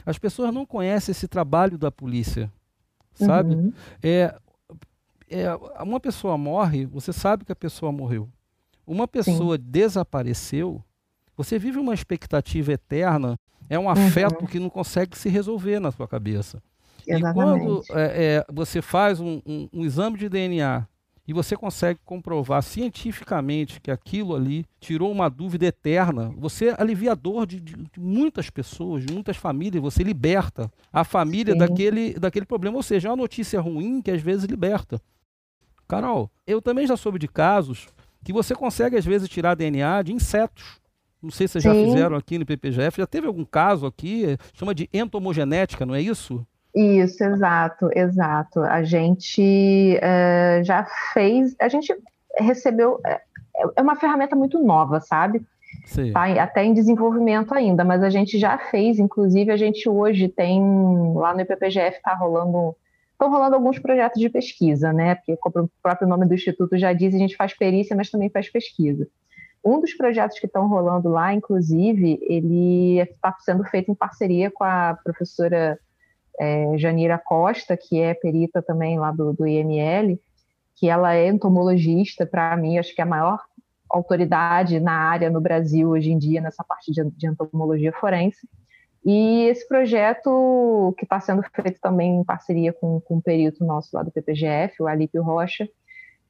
as pessoas não conhecem esse trabalho da polícia sabe? Uhum. É, é, uma pessoa morre, você sabe que a pessoa morreu. Uma pessoa Sim. desapareceu, você vive uma expectativa eterna, é um afeto uhum. que não consegue se resolver na sua cabeça. Exatamente. E quando é, é, você faz um, um, um exame de DNA e você consegue comprovar cientificamente que aquilo ali tirou uma dúvida eterna, você alivia a dor de, de, de muitas pessoas, de muitas famílias, você liberta a família daquele, daquele problema. Ou seja, é uma notícia ruim que às vezes liberta. Carol, eu também já soube de casos que você consegue às vezes tirar DNA de insetos. Não sei se vocês já fizeram aqui no PPGF. Já teve algum caso aqui? Chama de entomogenética, não é isso? Isso, exato, exato. A gente uh, já fez, a gente recebeu, é, é uma ferramenta muito nova, sabe? Sim. Tá até em desenvolvimento ainda, mas a gente já fez, inclusive a gente hoje tem, lá no IPPGF está rolando, estão rolando alguns projetos de pesquisa, né? Porque como o próprio nome do Instituto já diz, a gente faz perícia, mas também faz pesquisa. Um dos projetos que estão rolando lá, inclusive, ele está sendo feito em parceria com a professora é, Janira Costa, que é perita também lá do, do IML, que ela é entomologista, para mim, acho que é a maior autoridade na área no Brasil hoje em dia, nessa parte de, de entomologia forense. E esse projeto, que está sendo feito também em parceria com, com um perito nosso lá do PPGF, o Alípio Rocha,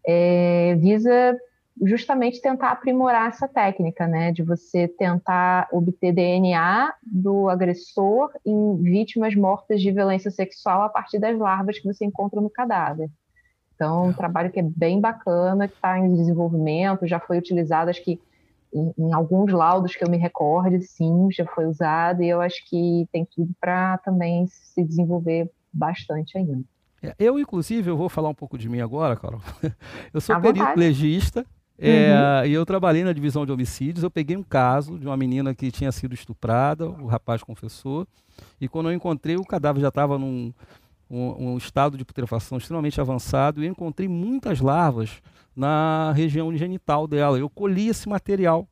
é, visa justamente tentar aprimorar essa técnica, né, de você tentar obter DNA do agressor em vítimas mortas de violência sexual a partir das larvas que você encontra no cadáver. Então, um trabalho que é bem bacana, que está em desenvolvimento, já foi utilizado, acho que em, em, alguns laudos que eu me recorde, sim, já foi usado, e eu acho que tem tudo para também se desenvolver bastante ainda. É, eu, inclusive, eu vou falar um pouco de mim agora, Carol. *laughs* Eu sou perito legista, é, uhum. E eu trabalhei na divisão de homicídios. Eu peguei um caso de uma menina que tinha sido estuprada, o rapaz confessou, e quando eu encontrei, o cadáver já estava num um, um, estado de putrefação extremamente avançado, e eu encontrei muitas larvas na região genital dela. Eu colhi esse material.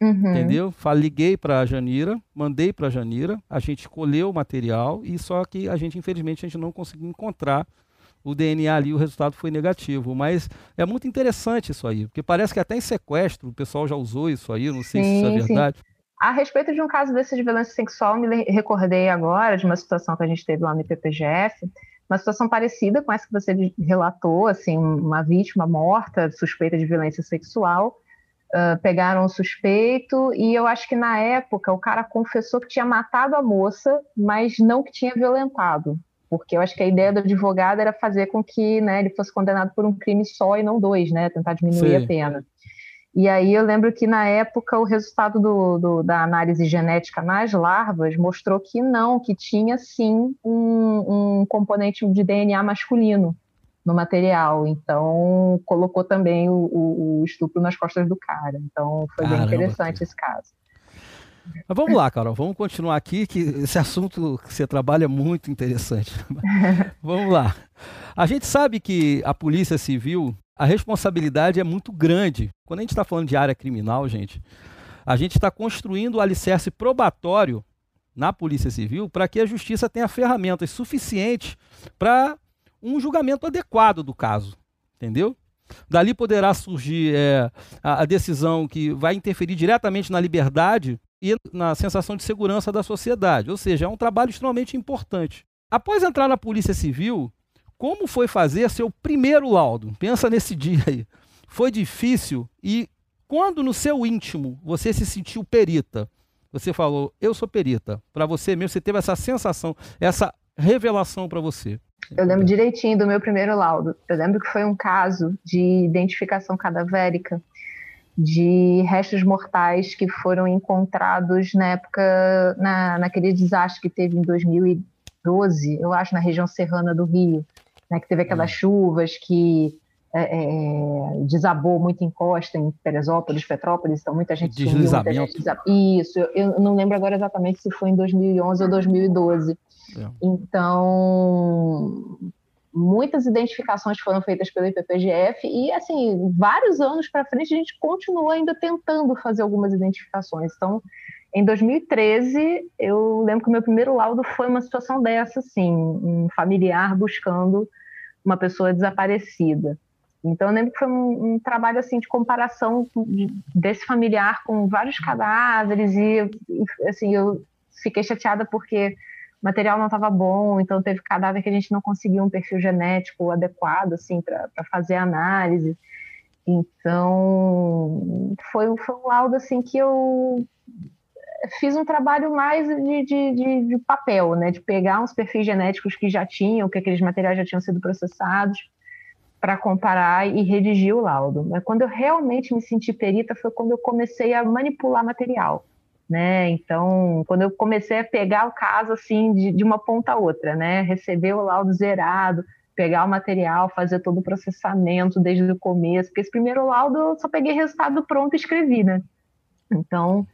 Uhum. Entendeu? Liguei para a Janira, mandei para a Janira, a gente colheu o material e só que a gente, infelizmente, a gente não conseguiu encontrar o DNA ali, o resultado foi negativo. Mas é muito interessante isso aí, porque parece que até em sequestro o pessoal já usou isso aí, não sei sim, se isso é verdade. Sim. A respeito de um caso desse de violência sexual, me recordei agora de uma situação que a gente teve lá no IPPGF, uma situação parecida com essa que você relatou, assim, uma vítima morta, suspeita de violência sexual, uh, pegaram o suspeito e eu acho que na época o cara confessou que tinha matado a moça, mas não que tinha violentado porque eu acho que a ideia do advogado era fazer com que né, ele fosse condenado por um crime só e não dois, né, tentar diminuir Sim. a pena. E aí eu lembro que na época o resultado do, do, da análise genética nas larvas mostrou que não, que tinha sim um, um componente de DNA masculino no material. Então colocou também o, o, o estupro nas costas do cara. Então foi Caramba, bem interessante esse caso. Mas vamos lá, Carol, vamos continuar aqui, que esse assunto que você trabalha é muito interessante. *laughs* vamos lá. A gente sabe que a Polícia Civil, a responsabilidade é muito grande. Quando a gente está falando de área criminal, gente, a gente está construindo o alicerce probatório na Polícia Civil para que a Justiça tenha ferramentas suficientes para um julgamento adequado do caso. Entendeu? Dali poderá surgir é, a, a, decisão que vai interferir diretamente na liberdade e na sensação de segurança da sociedade. Ou seja, é um trabalho extremamente importante. Após entrar na Polícia Civil, como foi fazer seu primeiro laudo? Pensa nesse *laughs* dia aí. Foi difícil e quando no seu íntimo você se sentiu perita, você falou, eu sou perita. Para você mesmo, você teve essa sensação, essa revelação para você. Eu lembro direitinho do meu primeiro laudo. Eu lembro que foi um caso de identificação cadavérica de restos mortais que foram encontrados na época, na, naquele desastre que teve em 2012, eu acho, na região serrana do Rio, né, que teve aquelas hum. chuvas que é, é, desabou muito em Costa, em Teresópolis, Petrópolis, então muita gente sumiu, muita gente Isso, eu, eu, não lembro agora exatamente se foi em 2011 ou 2012. É. Então, muitas identificações foram feitas pelo IPPGF e, assim, vários anos para frente a gente continua ainda tentando fazer algumas identificações. Então, em 2013, eu lembro que o meu primeiro laudo foi uma situação dessa, assim, um familiar buscando uma pessoa desaparecida. Então, eu lembro que foi um, um trabalho, assim, de comparação desse familiar com vários cadáveres e, assim, eu fiquei chateada porque material não estava bom, então teve cadáver que a gente não conseguiu um perfil genético adequado assim para fazer análise. Então foi, foi um laudo assim que eu fiz um trabalho mais de, de, de, de, papel, né? De pegar uns perfis genéticos que já tinham, que aqueles materiais já tinham sido processados, para comparar e redigir o laudo. Quando eu realmente me senti perita foi quando eu comecei a manipular material né? Então, quando eu comecei a pegar o caso assim de, de uma ponta a outra, né? Receber o laudo zerado, pegar o material, fazer todo o processamento desde o começo, porque esse primeiro laudo eu só peguei resultado pronto e escrevi, né? Então,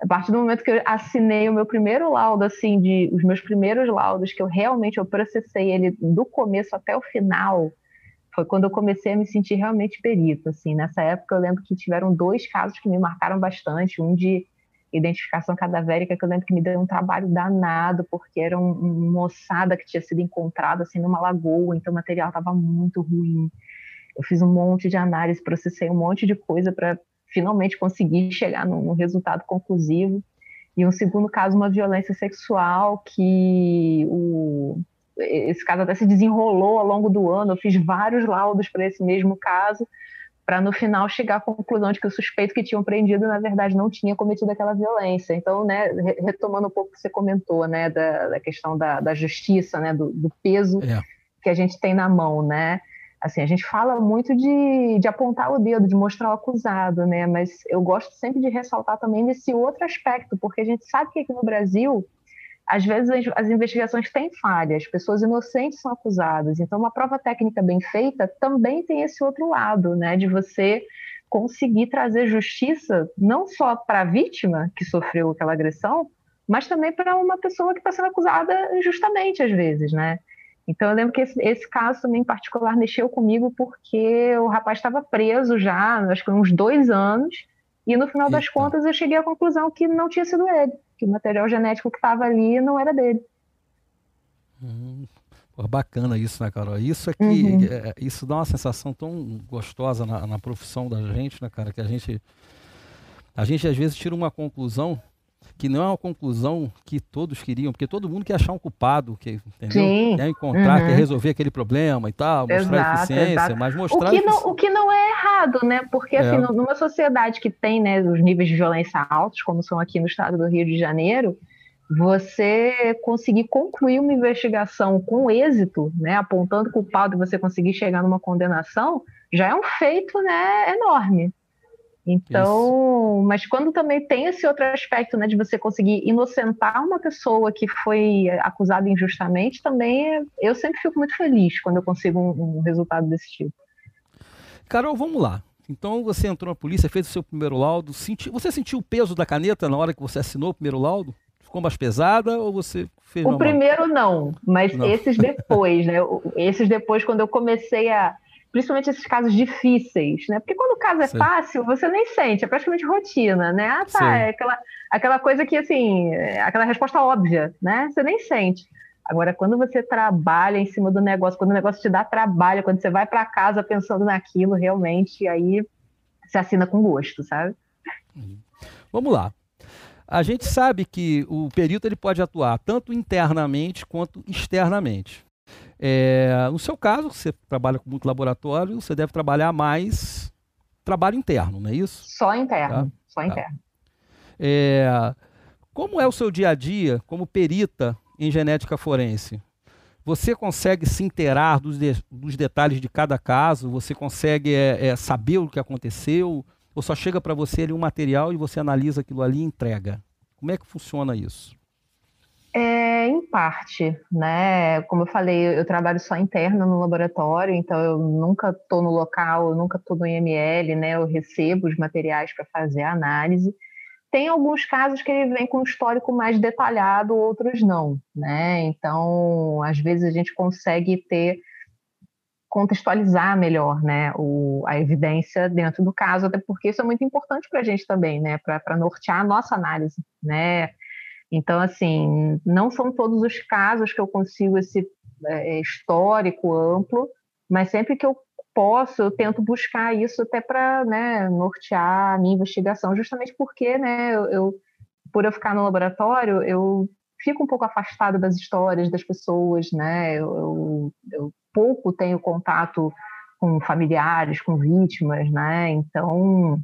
a partir do momento que eu assinei o meu primeiro laudo, assim, de os meus primeiros laudos, que eu realmente eu processei ele do começo até o final, foi quando eu comecei a me sentir realmente perito, assim. Nessa época eu lembro que tiveram dois casos que me marcaram bastante, um de identificação cadavérica, que eu lembro que me deu um trabalho danado, porque era um, uma ossada que tinha sido encontrada assim numa lagoa, então o material estava muito ruim. Eu fiz um monte de análise, processei um monte de coisa para finalmente conseguir chegar num, resultado conclusivo. E um segundo caso, uma violência sexual, que o, esse caso até se desenrolou ao longo do ano. Eu fiz vários laudos para esse mesmo caso, para no final chegar à conclusão de que o suspeito que tinham prendido, na verdade, não tinha cometido aquela violência. Então, né, retomando um pouco o que você comentou, né, da, da questão da, da, justiça, né, do, do peso é. que a gente tem na mão, né, assim, a gente fala muito de, de apontar o dedo, de mostrar o acusado, né, mas eu gosto sempre de ressaltar também desse outro aspecto, porque a gente sabe que aqui no Brasil às vezes as investigações têm falhas, pessoas inocentes são acusadas. Então, uma prova técnica bem feita também tem esse outro lado, né, de você conseguir trazer justiça não só para a vítima que sofreu aquela agressão, mas também para uma pessoa que está sendo acusada injustamente às vezes, né? Então eu lembro que esse, esse, caso também em particular mexeu comigo porque o rapaz estava preso já, acho que uns dois anos, e no final das contas eu cheguei à conclusão que não tinha sido ele que o material genético que estava ali não era dele. Hum, bacana isso, né, Carol? Isso aqui, uhum. é, é, isso dá uma sensação tão gostosa na, na, profissão da gente, né, cara, que a gente, a gente às vezes tira uma conclusão que não é uma conclusão que todos queriam, porque todo mundo quer achar um culpado, que, entendeu? Sim. Quer encontrar, uhum. quer resolver aquele problema e tal, mostrar exato, eficiência, exato. mas mostrar... O que, não, o que não é errado, né? Porque, é. assim, numa sociedade que tem né, os níveis de violência altos, como são aqui no estado do Rio de Janeiro, você conseguir concluir uma investigação com êxito, né, apontando culpado e você conseguir chegar numa condenação, já é um feito né, enorme. Então, Isso. mas quando também tem esse outro aspecto, né, de você conseguir inocentar uma pessoa que foi acusada injustamente, também eu sempre fico muito feliz quando eu consigo um, um resultado desse tipo. Carol, vamos lá. Então você entrou na polícia, fez o seu primeiro laudo. Senti... Você sentiu o peso da caneta na hora que você assinou o primeiro laudo? Ficou mais pesada ou você fez O primeiro não, mas não. esses depois, né? Esses depois, quando eu comecei a. Principalmente esses casos difíceis, né? Porque quando o caso é Sim. fácil, você nem sente, é praticamente rotina, né? Ah, tá, Sim. é aquela, aquela coisa que, assim, é aquela resposta óbvia, né? Você nem sente. Agora, quando você trabalha em cima do negócio, quando o negócio te dá trabalho, quando você vai para casa pensando naquilo, realmente, aí você assina com gosto, sabe? Uhum. Vamos lá. A gente sabe que o perito ele pode atuar tanto internamente quanto externamente. É, no seu caso, você trabalha com muito laboratório, você deve trabalhar mais trabalho interno, não é isso? Só interno, tá? só tá. interno. É, como é o seu dia a dia como perita em genética forense? Você consegue se inteirar dos, de, dos detalhes de cada caso? Você consegue é, é, saber o que aconteceu? Ou só chega para você ali um material e você analisa aquilo ali e entrega? Como é que funciona isso? É, em parte, né? Como eu falei, eu trabalho só interna no laboratório, então eu nunca estou no local, eu nunca estou no IML, né? Eu recebo os materiais para fazer a análise. Tem alguns casos que ele vem com um histórico mais detalhado, outros não, né? Então, às vezes a gente consegue ter contextualizar melhor, né, o, a evidência dentro do caso, até porque isso é muito importante para a gente também, né, para nortear a nossa análise, né. Então, assim, não são todos os casos que eu consigo esse é, histórico amplo, mas sempre que eu posso, eu tento buscar isso até para né, nortear a minha investigação, justamente porque, né, eu, por eu ficar no laboratório, eu fico um pouco afastado das histórias das pessoas, né, eu, eu pouco tenho contato com familiares, com vítimas, né, então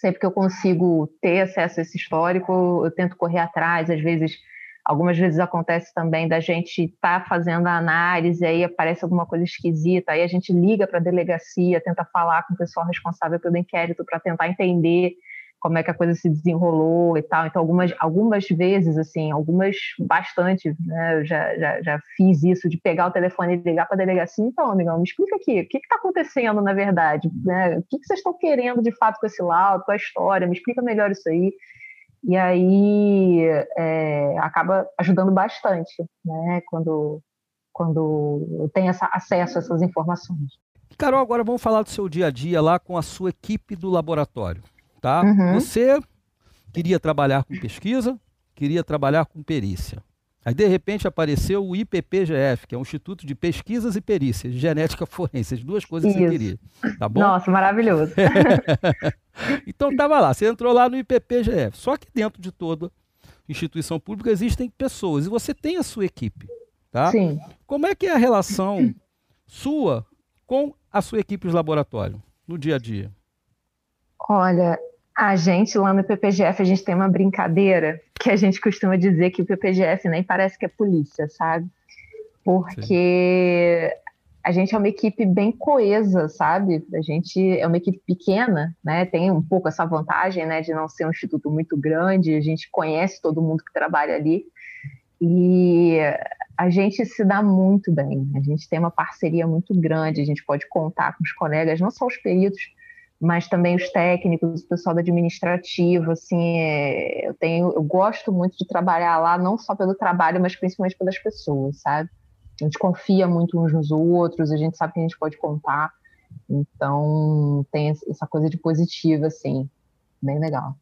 sempre que eu consigo ter acesso a esse histórico, eu tento correr atrás, às vezes Algumas vezes acontece também da gente estar tá fazendo a análise, aí aparece alguma coisa esquisita, aí a gente liga para a delegacia, tenta falar com o pessoal responsável pelo inquérito para tentar entender como é que a coisa se desenrolou e tal. Então, algumas, algumas vezes, assim, algumas bastante, né, eu já, já, já fiz isso de pegar o telefone e ligar para a delegacia. Então, amigão, me explica aqui, o que está acontecendo na verdade? Né? O que, que vocês estão querendo de fato com esse laudo, com a história? Me explica melhor isso aí e aí é, acaba ajudando bastante, né, quando, quando eu tenho essa, acesso a essas informações. Carol, agora vamos falar do seu dia a dia lá com a sua equipe do laboratório, tá? Uhum. Você queria trabalhar com pesquisa, queria trabalhar com perícia. Aí, de repente, apareceu o IPPGF, que é o Instituto de Pesquisas e Perícias, Genética Forense, as duas coisas Isso. que você queria. Tá bom? Nossa, maravilhoso. *laughs* então, estava lá, você entrou lá no IPPGF. Só que dentro de toda instituição pública existem pessoas, e você tem a sua equipe. Tá? Sim. Como é que é a relação sua com a sua equipe de laboratório, no dia a dia? Olha, a gente lá no PPGF, a gente tem uma brincadeira que a gente costuma dizer que o PPGF nem parece que é polícia, sabe? Porque Sim. a gente é uma equipe bem coesa, sabe? A gente é uma equipe pequena, né? Tem um pouco essa vantagem, né, de não ser um instituto muito grande, a gente conhece todo mundo que trabalha ali. E a gente se dá muito bem, a gente tem uma parceria muito grande, a gente pode contar com os colegas, não só os peritos, mas também os técnicos, o pessoal do administrativo, assim, é, eu tenho, eu gosto muito de trabalhar lá, não só pelo trabalho, mas principalmente pelas pessoas, sabe? A gente confia muito uns nos outros, a gente sabe que a gente pode contar, então tem essa coisa de positiva, assim, bem legal.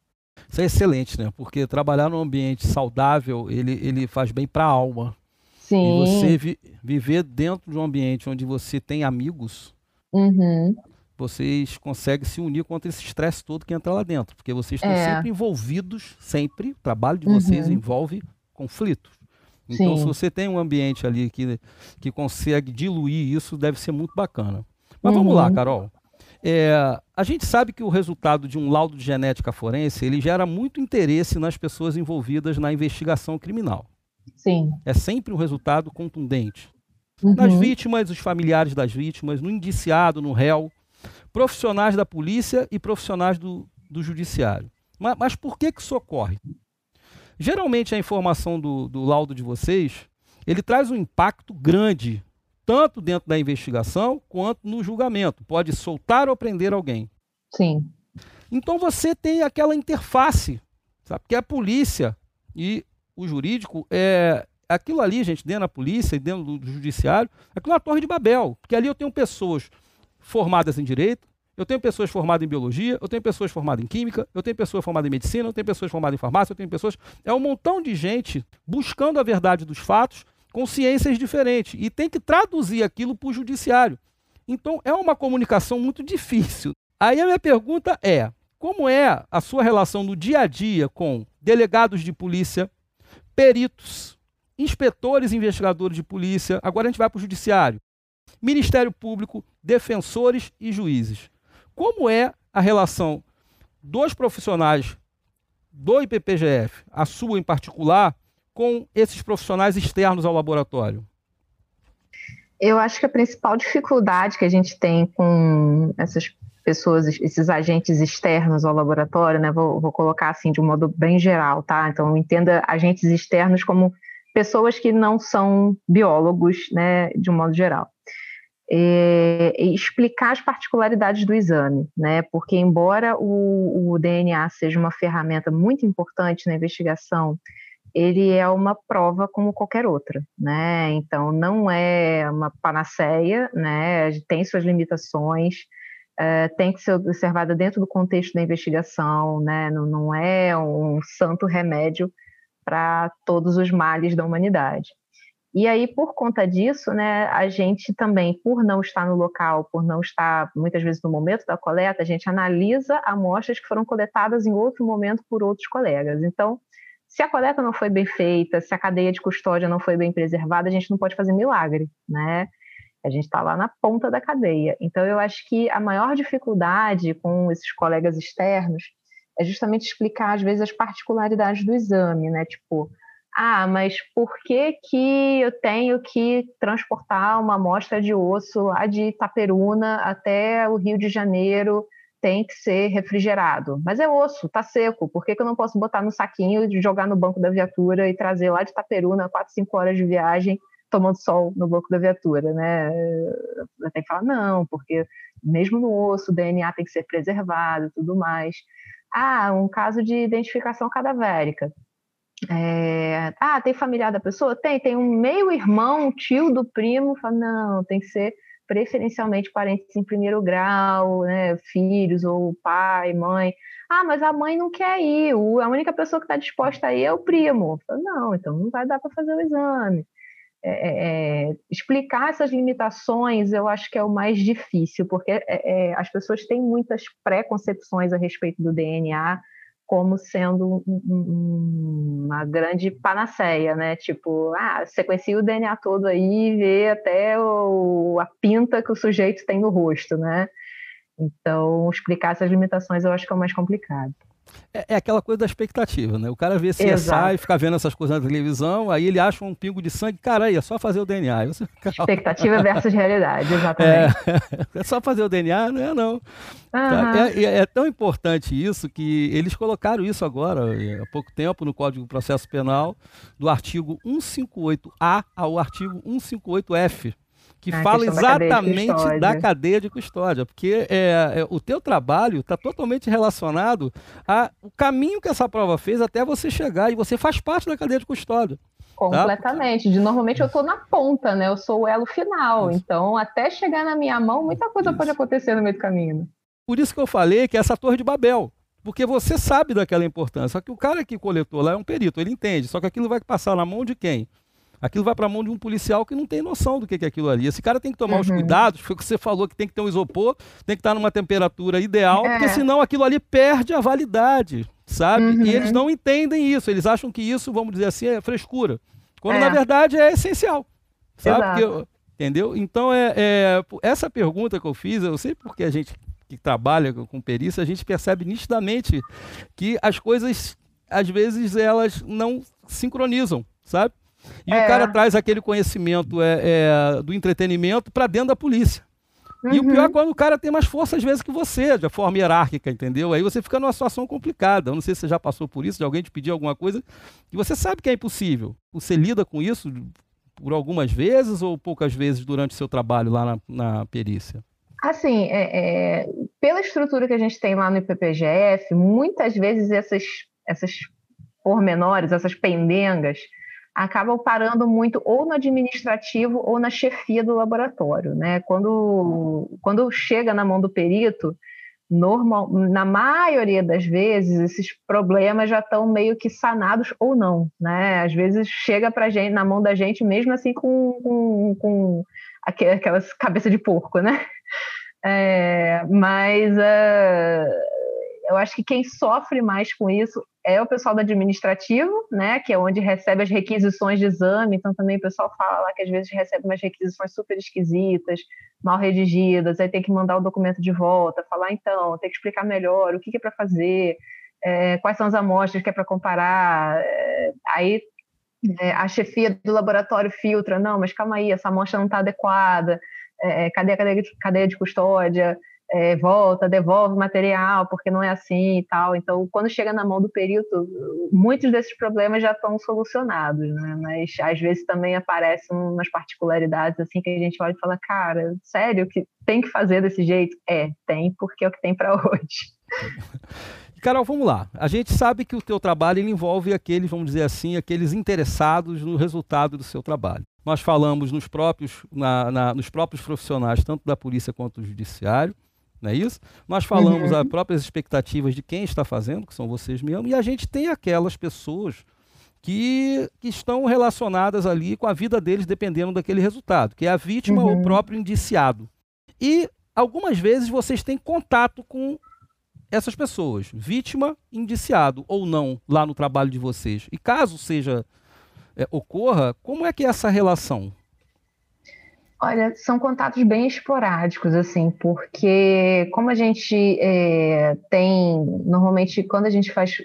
Isso é excelente, né? Porque trabalhar num ambiente saudável, ele, ele faz bem para a alma. Sim. E você vi, viver dentro de um ambiente onde você tem amigos, uhum vocês conseguem se unir contra esse estresse todo que entra lá dentro, porque vocês estão é. sempre envolvidos, sempre, o trabalho de vocês uhum. envolve conflitos. Então, Sim. se você tem um ambiente ali que, que consegue diluir isso, deve ser muito bacana. Mas uhum. vamos lá, uhum. Carol. É, a gente sabe que o resultado de um laudo de genética forense ele gera muito interesse nas pessoas envolvidas na investigação criminal. Sim. É sempre um resultado contundente. Uhum. Nas vítimas, os familiares das vítimas, no indiciado, no réu, profissionais da polícia e profissionais do, do judiciário. Mas, mas por que, que isso ocorre? Geralmente a informação do, do laudo de vocês, ele traz um impacto grande, tanto dentro da investigação quanto no julgamento. Pode soltar ou prender alguém. Sim. Então você tem aquela interface, sabe? Que a polícia e o jurídico é aquilo ali, gente, dentro da polícia e dentro do, do judiciário, aquilo é uma torre de Babel, porque ali eu tenho pessoas formadas em direito, eu tenho pessoas formadas em biologia, eu tenho pessoas formadas em química, eu tenho pessoas formadas em medicina, eu tenho pessoas formadas em farmácia, eu tenho pessoas. É um montão de gente buscando a verdade dos fatos com ciências diferentes e tem que traduzir aquilo para o judiciário. Então é uma comunicação muito difícil. Aí a minha pergunta é: como é a sua relação no dia a dia com delegados de polícia, peritos, inspetores investigadores de polícia? Agora a gente vai para o judiciário. Ministério Público, defensores e juízes. Como é a relação dos profissionais do IPPGF, a sua em particular, com esses profissionais externos ao laboratório? Eu acho que a principal dificuldade que a gente tem com essas pessoas, esses agentes externos ao laboratório, né? Vou, vou colocar assim de um modo bem geral, tá? Então entenda agentes externos como pessoas que não são biólogos, né? De um modo geral é, explicar as particularidades do exame, né? Porque embora o, o, DNA seja uma ferramenta muito importante na investigação, ele é uma prova como qualquer outra, né? Então não é uma panaceia, né? Tem suas limitações, é, tem que ser observada dentro do contexto da investigação, né? Não, não é um santo remédio para todos os males da humanidade. E aí, por conta disso, né, a gente também, por não estar no local, por não estar muitas vezes no momento da coleta, a gente analisa amostras que foram coletadas em outro momento por outros colegas. Então, se a coleta não foi bem feita, se a cadeia de custódia não foi bem preservada, a gente não pode fazer milagre, né? A gente está lá na ponta da cadeia. Então, eu acho que a maior dificuldade com esses colegas externos é justamente explicar, às vezes, as particularidades do exame, né? Tipo, ah, mas por que, que eu tenho que transportar uma amostra de osso lá de Itaperuna até o Rio de Janeiro? Tem que ser refrigerado. Mas é osso, tá seco. Por que, que eu não posso botar no saquinho e jogar no banco da viatura e trazer lá de Itaperuna, 4, 5 horas de viagem, tomando sol no banco da viatura, né? Tenho que falar, não, porque mesmo no osso, o DNA tem que ser preservado e tudo mais. Ah, um caso de identificação cadavérica. É, ah, tem familiar da pessoa? Tem, tem um meio-irmão, tio do primo. Fala, não, tem que ser preferencialmente parentes em primeiro grau, né, filhos ou pai, mãe. Ah, mas a mãe não quer ir, a única pessoa que está disposta a ir é o primo. Falo, não, então não vai dar para fazer o exame. É, é, é, explicar essas limitações eu acho que é o mais difícil, porque é, é, as pessoas têm muitas preconcepções a respeito do DNA, como sendo uma grande panaceia, né? Tipo, ah, sequencia o DNA todo aí e vê até o, a pinta que o sujeito tem no rosto, né? Então, explicar essas limitações eu acho que é o mais complicado. É, é, aquela coisa da expectativa, né? O cara vê CSI, sai, fica vendo essas coisas na televisão, aí ele acha um pingo de sangue, cara, aí é só fazer o DNA. Você... Expectativa versus realidade, exatamente. É, *laughs* é, só fazer o DNA? Não é não. Uhum. Tá? É, é, tão importante isso que eles colocaram isso agora, há pouco tempo, no Código de Processo Penal, do artigo 158A ao artigo 158F que ah, fala exatamente da cadeia, da cadeia de custódia, porque é, é o teu trabalho está totalmente relacionado ao caminho que essa prova fez até você chegar, e você faz parte da cadeia de custódia. Tá? Completamente. Tá? De, normalmente eu estou na ponta, né? Eu sou o elo final. Isso. Então, até chegar na minha mão, muita coisa isso. pode acontecer no meio do caminho. Por isso que eu falei que é essa torre de Babel. Porque você sabe daquela importância. Só que o cara que coletou lá é um perito, ele entende. Só que aquilo vai passar na mão de quem? Aquilo vai para a mão de um policial que não tem noção do que é aquilo ali. Esse cara tem que tomar uhum. os cuidados, foi o que você falou, que tem que ter um isopor, tem que estar numa temperatura ideal, é. porque senão aquilo ali perde a validade, sabe? Uhum. E eles não entendem isso, eles acham que isso, vamos dizer assim, é frescura. Quando é. na verdade é essencial, sabe? Porque, entendeu? Então, é, é, essa pergunta que eu fiz, eu sei porque a gente que trabalha com perícia, a gente percebe nitidamente que as coisas, às vezes, elas não sincronizam, sabe? E é. o cara traz aquele conhecimento é, é do entretenimento para dentro da polícia. Uhum. E o pior é quando o cara tem mais força, às vezes, que você, de forma hierárquica, entendeu? Aí você fica numa situação complicada. Eu não sei se você já passou por isso, de alguém te pedir alguma coisa que você sabe que é impossível. Você lida com isso por algumas vezes ou poucas vezes durante o seu trabalho lá na, na perícia? Assim, é, é, pela estrutura que a gente tem lá no IPPGF, muitas vezes essas, essas pormenores, essas pendengas, acabam parando muito ou no administrativo ou na chefia do laboratório. Né? Quando, quando chega na mão do perito, normal, na maioria das vezes, esses problemas já estão meio que sanados ou não. Né? Às vezes chega pra gente, na mão da gente, mesmo assim com, com, com aquelas cabeça de porco, né? É, mas uh, eu acho que quem sofre mais com isso é o pessoal do administrativo, né, que é onde recebe as requisições de exame. Então também o pessoal fala lá que às vezes recebe umas requisições super esquisitas, mal redigidas, aí tem que mandar o documento de volta, falar então, tem que explicar melhor o que, é para fazer, é, quais são as amostras que é para comparar. É, aí é, a chefia do laboratório filtra, não, mas calma aí, essa amostra não está adequada, é, cadê a cadeia de, cadeia de custódia? É, volta, devolve material, porque não é assim e tal. Então, quando chega na mão do perito, muitos desses problemas já estão solucionados, né? Mas às vezes também aparecem umas particularidades assim que a gente olha e fala, cara, sério que tem que fazer desse jeito? É, tem, porque é o que tem para *laughs* hoje. Carol, vamos lá. A gente sabe que o teu trabalho envolve aqueles, vamos dizer assim, aqueles interessados no resultado do seu trabalho. Nós falamos nos próprios, na, na, nos próprios profissionais, tanto da polícia quanto do judiciário não é isso? Nós falamos uhum. as próprias expectativas de quem está fazendo, que são vocês mesmos, e a gente tem aquelas pessoas que, que estão relacionadas ali com a vida deles dependendo daquele resultado, que é a vítima uhum. ou o próprio indiciado. E algumas vezes vocês têm contato com essas pessoas, vítima, indiciado ou não, lá no trabalho de vocês. E caso seja é, ocorra, como é que é essa relação? Olha, são contatos bem esporádicos, assim, porque como a gente é, tem, normalmente, quando a gente faz.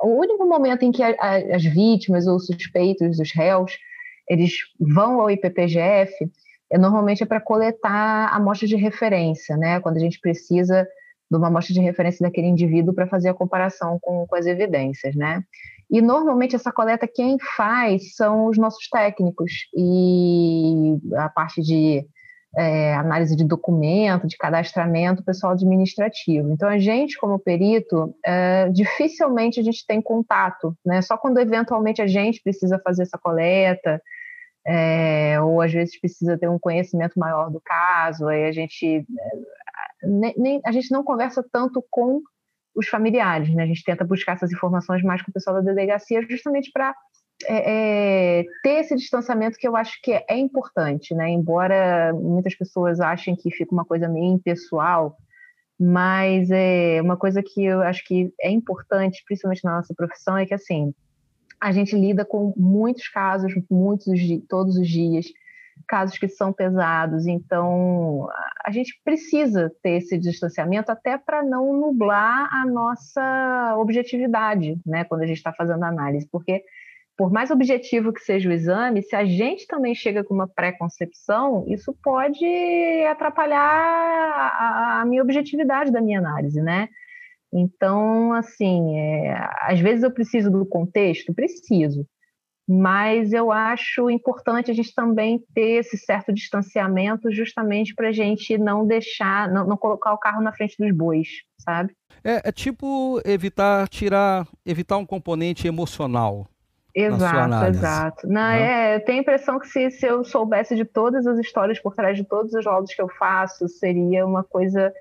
O único momento em que a, a, as vítimas ou suspeitos, os réus, eles vão ao IPPGF, é, normalmente é para coletar amostras de referência, né? Quando a gente precisa de uma amostra de referência daquele indivíduo para fazer a comparação com, com as evidências, né? E normalmente essa coleta quem faz são os nossos técnicos e a parte de é, análise de documento, de cadastramento, pessoal administrativo. Então a gente, como perito, é, dificilmente a gente tem contato, né? Só quando eventualmente a gente precisa fazer essa coleta. É, ou às vezes precisa ter um conhecimento maior do caso, aí a gente é, nem, nem, a gente não conversa tanto com os familiares, né? A gente tenta buscar essas informações mais com o pessoal da delegacia, justamente para é, é, ter esse distanciamento que eu acho que é, é, importante, né? Embora muitas pessoas achem que fica uma coisa meio impessoal, mas é uma coisa que eu acho que é importante, principalmente na nossa profissão, é que assim a gente lida com muitos casos, muitos todos os dias casos que são pesados. Então, a gente precisa ter esse distanciamento até para não nublar a nossa objetividade, né, quando a gente está fazendo análise, porque por mais objetivo que seja o exame, se a gente também chega com uma pré-concepção, isso pode atrapalhar a, a, minha objetividade da minha análise, né? Então, assim, é, às vezes eu preciso do contexto, preciso, mas eu acho importante a gente também ter esse certo distanciamento justamente para a gente não deixar, não, não, colocar o carro na frente dos bois, sabe? É, é tipo evitar tirar, evitar um componente emocional. Exato, exato. Não, né? é, eu tenho a impressão que se, se eu soubesse de todas as histórias por trás de todos os laudos que eu faço, seria uma coisa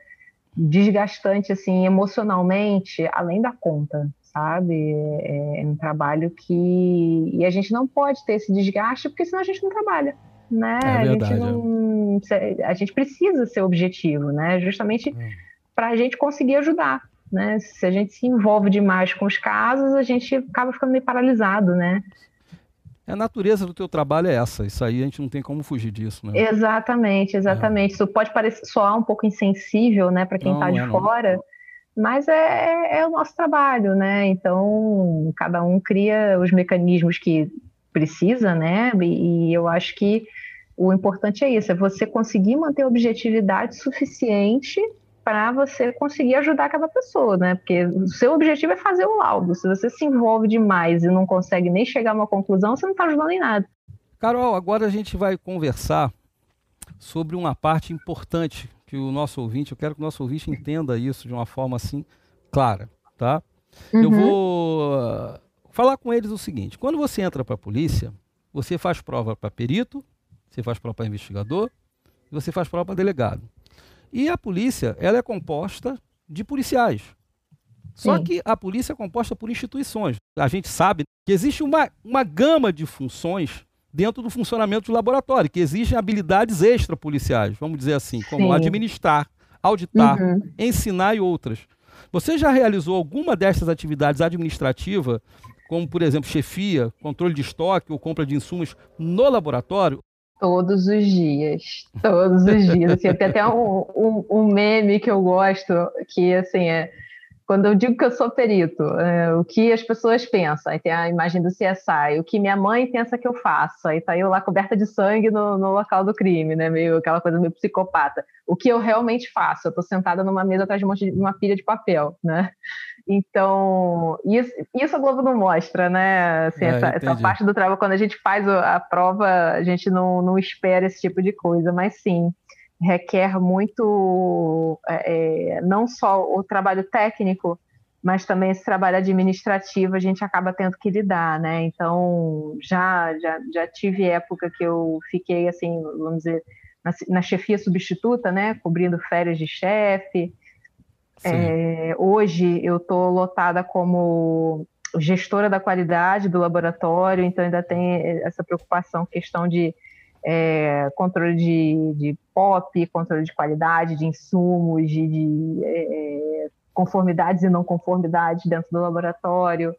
desgastante, assim, emocionalmente, além da conta, sabe? É, é um trabalho que. E a gente não pode ter esse desgaste, porque senão a gente não trabalha. Né? É a, gente não, a gente precisa ser objetivo, né? Justamente hum. para a gente conseguir ajudar. Né? Se a gente se envolve demais com os casos, a gente acaba ficando meio paralisado, né? É a natureza do teu trabalho é essa, isso aí a gente não tem como fugir disso, né? Exatamente, exatamente. É. Isso pode parecer soar um pouco insensível, né, para quem está de é, fora, não mas é, é, é, o nosso trabalho, né? Então, cada um cria os mecanismos que precisa, né? E, e eu acho que O importante é isso, é você conseguir manter objetividade suficiente para você conseguir ajudar aquela pessoa, né? Porque o seu objetivo é fazer o laudo. Se você se envolve demais e não consegue nem chegar a uma conclusão, você não está ajudando em nada. Carol, agora a gente vai conversar sobre uma parte importante que o nosso ouvinte, eu quero que o nosso ouvinte entenda isso de uma forma assim clara, tá? Uhum. Eu vou uh, falar com eles o seguinte: quando você entra para a polícia, você faz prova para perito, você faz prova para investigador, e você faz prova para delegado. E a polícia, ela é composta de policiais. Só Sim. que a polícia é composta por instituições. A gente sabe que existe uma, uma gama de funções dentro do funcionamento do laboratório, que exigem habilidades extrapoliciais, vamos dizer assim, como Sim. administrar, auditar, uhum. ensinar e outras. Você já realizou alguma dessas atividades administrativas, como, por exemplo, chefia, controle de estoque ou compra de insumos no laboratório? Todos os dias, todos os dias. Assim, tem até um, um, um, meme que eu gosto, que assim é quando eu digo que eu sou perito, é, o que as pessoas pensam? Aí tem a imagem do CSI, o que minha mãe pensa que eu faço. Aí tá eu lá coberta de sangue no, no local do crime, né? Meio aquela coisa meio psicopata. O que eu realmente faço? Eu tô sentada numa mesa atrás de, de uma pilha de papel, né? Então, isso, isso a Globo não mostra, né? Assim, é, essa, essa, parte do trabalho, quando a gente faz a prova, a gente não, não espera esse tipo de coisa, mas sim, requer muito, é, é, não só o trabalho técnico, mas também esse trabalho administrativo a gente acaba tendo que lidar, né? Então, já, já, já tive época que eu fiquei, assim, vamos dizer, na, na chefia substituta, né? Cobrindo férias de chefe, é, hoje eu estou lotada como gestora da qualidade do laboratório, então ainda tem essa preocupação, questão de é, controle de, de POP, controle de qualidade, de insumos, de, de é, conformidades e não conformidades dentro do laboratório.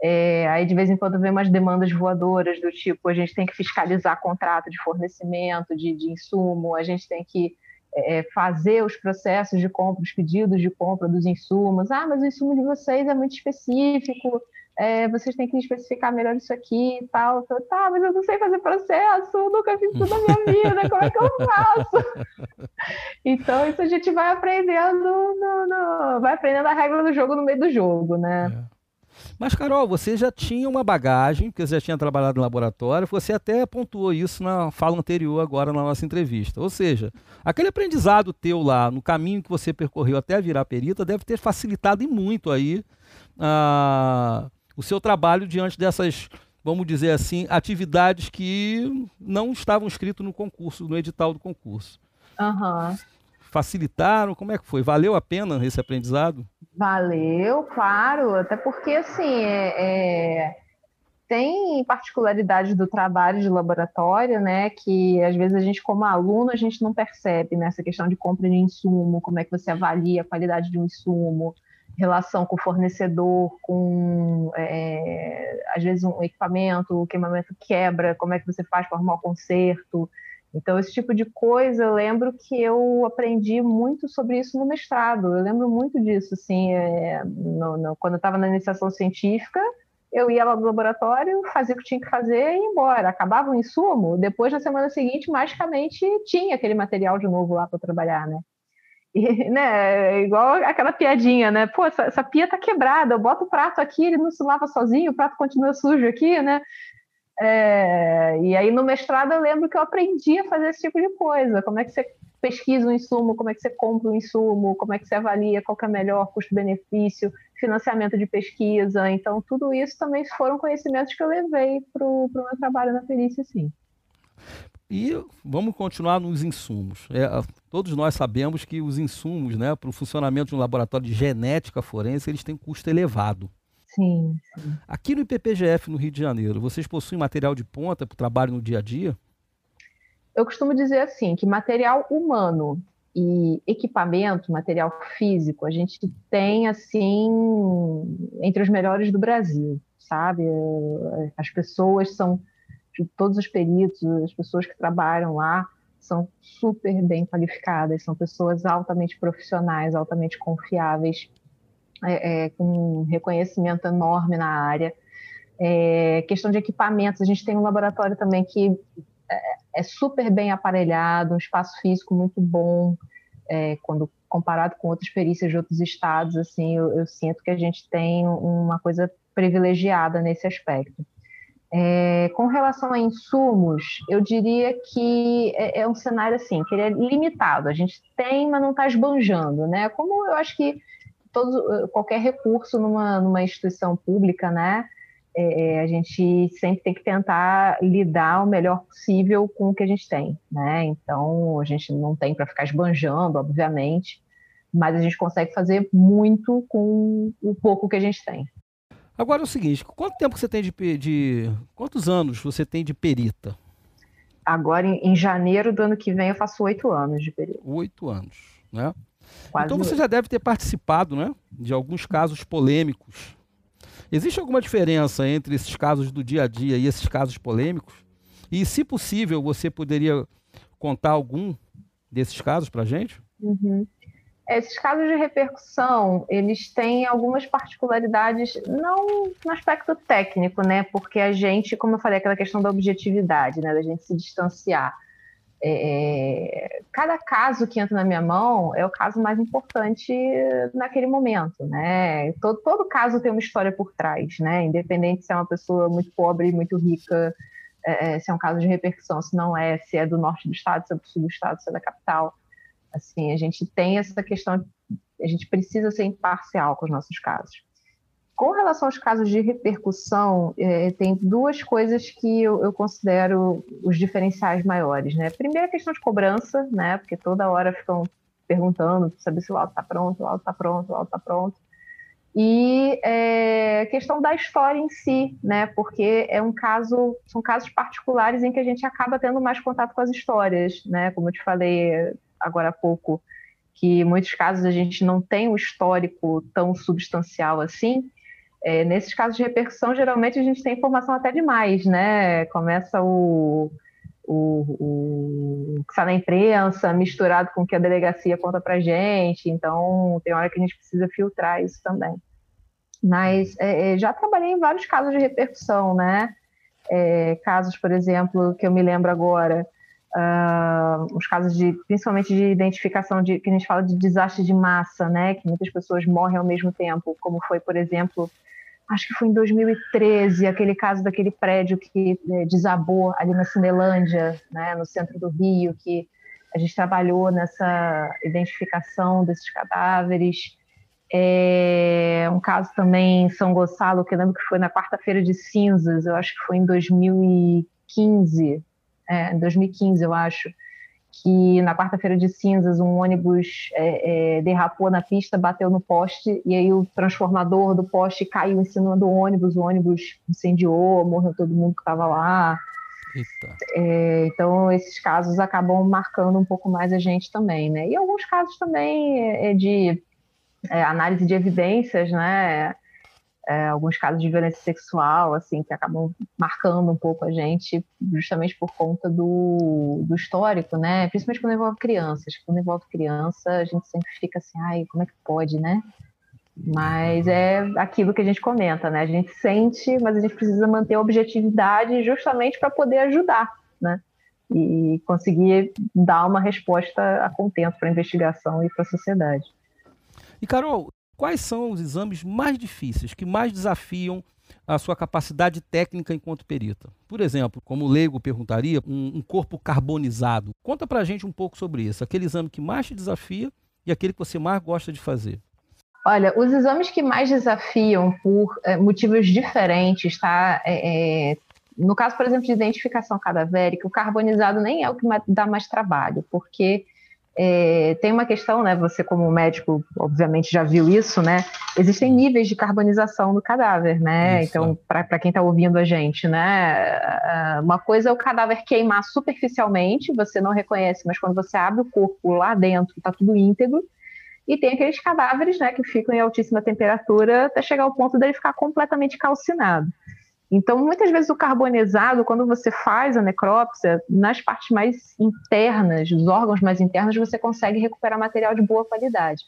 É, aí de vez em quando vem umas demandas voadoras do tipo a gente tem que fiscalizar contrato de fornecimento de, de insumo, a gente tem que é, fazer os processos de compra, os pedidos de compra dos insumos. Ah, mas o insumo de vocês é muito específico, é, vocês têm que especificar melhor isso aqui e tal. Eu, tá, mas eu não sei fazer processo, nunca fiz tudo na minha vida, como é que eu faço? *laughs* então, isso a gente vai aprendendo, no, no, vai aprendendo a regra do jogo no meio do jogo, né? É. Mas, Carol, você já tinha uma bagagem, porque você já tinha trabalhado em laboratório, você até pontuou isso na fala anterior, agora na nossa entrevista. Ou seja, aquele aprendizado teu lá, no caminho que você percorreu até virar perita, deve ter facilitado e muito aí uh, o seu trabalho diante dessas, vamos dizer assim, atividades que não estavam escritas no concurso, no edital do concurso. Uhum facilitaram? Como é que foi? Valeu a pena esse aprendizado? Valeu, claro, até porque assim é, é, tem particularidades do trabalho de laboratório, né? Que às vezes a gente, como aluno, a gente não percebe nessa né, questão de compra de insumo, como é que você avalia a qualidade de um insumo, relação com o fornecedor, com é, às vezes um equipamento, o queimamento quebra, como é que você faz para arrumar o conserto. Então, esse tipo de coisa, eu lembro que eu aprendi muito sobre isso no mestrado. Eu lembro muito disso, assim, é, no, no, quando eu estava na iniciação científica, eu ia lá no laboratório, fazia o que tinha que fazer e ia embora. Acabava o insumo, depois, na semana seguinte, magicamente, tinha aquele material de novo lá para trabalhar, né? *laughs* Né, igual aquela piadinha, né? Pô, essa, essa pia tá quebrada, eu boto o prato aqui, ele não se lava sozinho, o prato continua sujo aqui, né? É, e aí no mestrado eu lembro que eu aprendi a fazer esse tipo de coisa. Como é que você pesquisa um insumo, como é que você compra um insumo, como é que você avalia qual que é melhor custo-benefício, financiamento de pesquisa. Então, tudo isso também foram conhecimentos que eu levei para o meu trabalho na perícia, sim. E vamos continuar nos insumos. É, todos nós sabemos que os insumos né, para o funcionamento de um laboratório de genética forense, eles têm custo elevado. Sim, sim. Aqui no IPPGF, no Rio de Janeiro, vocês possuem material de ponta para o trabalho no dia a dia? Eu costumo dizer assim, que material humano e equipamento, material físico, a gente tem, assim, entre os melhores do Brasil, sabe? As pessoas são, todos os peritos, as pessoas que trabalham lá, são super bem qualificadas, são pessoas altamente profissionais, altamente confiáveis é, é, com reconhecimento enorme na área. É, questão de equipamentos, a gente tem um laboratório também que é, é super bem aparelhado, um espaço físico muito bom, é, quando comparado com outras perícias de outros estados, assim, eu, eu, sinto que a gente tem uma coisa privilegiada nesse aspecto. É, com relação a insumos, eu diria que é, é, um cenário assim, que ele é limitado. A gente tem, mas não está esbanjando, né? Como eu acho que todo, qualquer recurso numa, numa instituição pública, né? É, é, a gente sempre tem que tentar lidar o melhor possível com o que a gente tem, né? Então, a gente não tem para ficar esbanjando, obviamente, mas a gente consegue fazer muito com o pouco que a gente tem. Agora é o seguinte, quanto tempo você tem de, de quantos anos você tem de perita? Agora, em, em janeiro do ano que vem, eu faço oito anos de perita. Oito anos, né? Quase então você já deve ter participado, né, de alguns casos polêmicos Existe alguma diferença entre esses casos do dia a dia e esses casos polêmicos? E, se possível, você poderia contar algum desses casos para a gente? Uhum. Esses casos de repercussão, eles têm algumas particularidades, não no aspecto técnico, né? Porque a gente, como eu falei, aquela questão da objetividade, né? Da gente se distanciar. É, cada caso que entra na minha mão é o caso mais importante naquele momento, né? Todo, todo caso tem uma história por trás, né? Independente se é uma pessoa muito pobre, muito rica, é, é, se é um caso de repercussão, se não é, se é do norte do estado, se é do sul do estado, se é da capital. Assim, a gente tem essa questão, a gente precisa ser imparcial com os nossos casos. Com relação aos casos de repercussão, é, tem duas coisas que eu, eu, considero os diferenciais maiores, né? Primeiro, a questão de cobrança, né? Porque toda hora ficam perguntando, saber se o laudo está pronto, o laudo está pronto, o laudo está pronto. E é, questão da história em si, né? Porque é um caso, são casos particulares em que a gente acaba tendo mais contato com as histórias, né? Como eu te falei agora há pouco, que em muitos casos a gente não tem um histórico tão substancial assim, é, nesses casos de repercussão, geralmente a gente tem informação até demais, né? Começa o, o, o que está na imprensa misturado com o que a delegacia conta para gente, então tem hora que a gente precisa filtrar isso também. Mas é, é, já trabalhei em vários casos de repercussão, né? É, casos, por exemplo, que eu me lembro agora, uh, os casos de, principalmente de identificação de que a gente fala de desastre de massa, né? Que muitas pessoas morrem ao mesmo tempo, como foi, por exemplo, acho que foi em 2013, aquele caso daquele prédio que é, desabou ali na Cinelândia, né, no centro do Rio, que a gente trabalhou nessa identificação desses cadáveres. É, um caso também em São Gonçalo, que eu lembro que foi na quarta-feira de cinzas, eu acho que foi em 2015, é, em 2015, eu acho, que na quarta-feira de cinzas um ônibus é, é, derrapou na pista, bateu no poste e aí o transformador do poste caiu em cima do ônibus, o ônibus incendiou, morreu todo mundo que estava lá. É, então esses casos acabam marcando um pouco mais a gente também, né? E alguns casos também é, é de é, análise de evidências, né? É, alguns casos de violência sexual, assim, que acabam marcando um pouco a gente, justamente por conta do, do histórico, né? Principalmente quando envolve crianças. Quando envolve criança, a gente sempre fica assim, ai, como é que pode, né? Mas é aquilo que a gente comenta, né? A gente sente, mas a gente precisa manter a objetividade justamente para poder ajudar, né? E conseguir dar uma resposta a contento para a investigação e para a sociedade. E Carol, quais são os exames mais difíceis, que mais desafiam a sua capacidade técnica enquanto perita? Por exemplo, como o leigo perguntaria, um, um corpo carbonizado. Conta pra gente um pouco sobre isso, aquele exame que mais te desafia e aquele que você mais gosta de fazer. Olha, os exames que mais desafiam por é, motivos diferentes, tá? É, é, no caso, por exemplo, de identificação cadavérica, o carbonizado nem é o que dá mais trabalho, porque é, tem uma questão, né? Você, como médico, obviamente já viu isso, né? Existem níveis de carbonização do cadáver, né? Isso. Então, para quem está ouvindo a gente, né? Uma coisa é o cadáver queimar superficialmente, você não reconhece, mas quando você abre o corpo lá dentro, está tudo íntegro. E tem aqueles cadáveres, né, que ficam em altíssima temperatura até chegar ao ponto dele ficar completamente calcinado. Então, muitas vezes o carbonizado, quando você faz a necrópsia, nas partes mais internas, os órgãos mais internos, você consegue recuperar material de boa qualidade.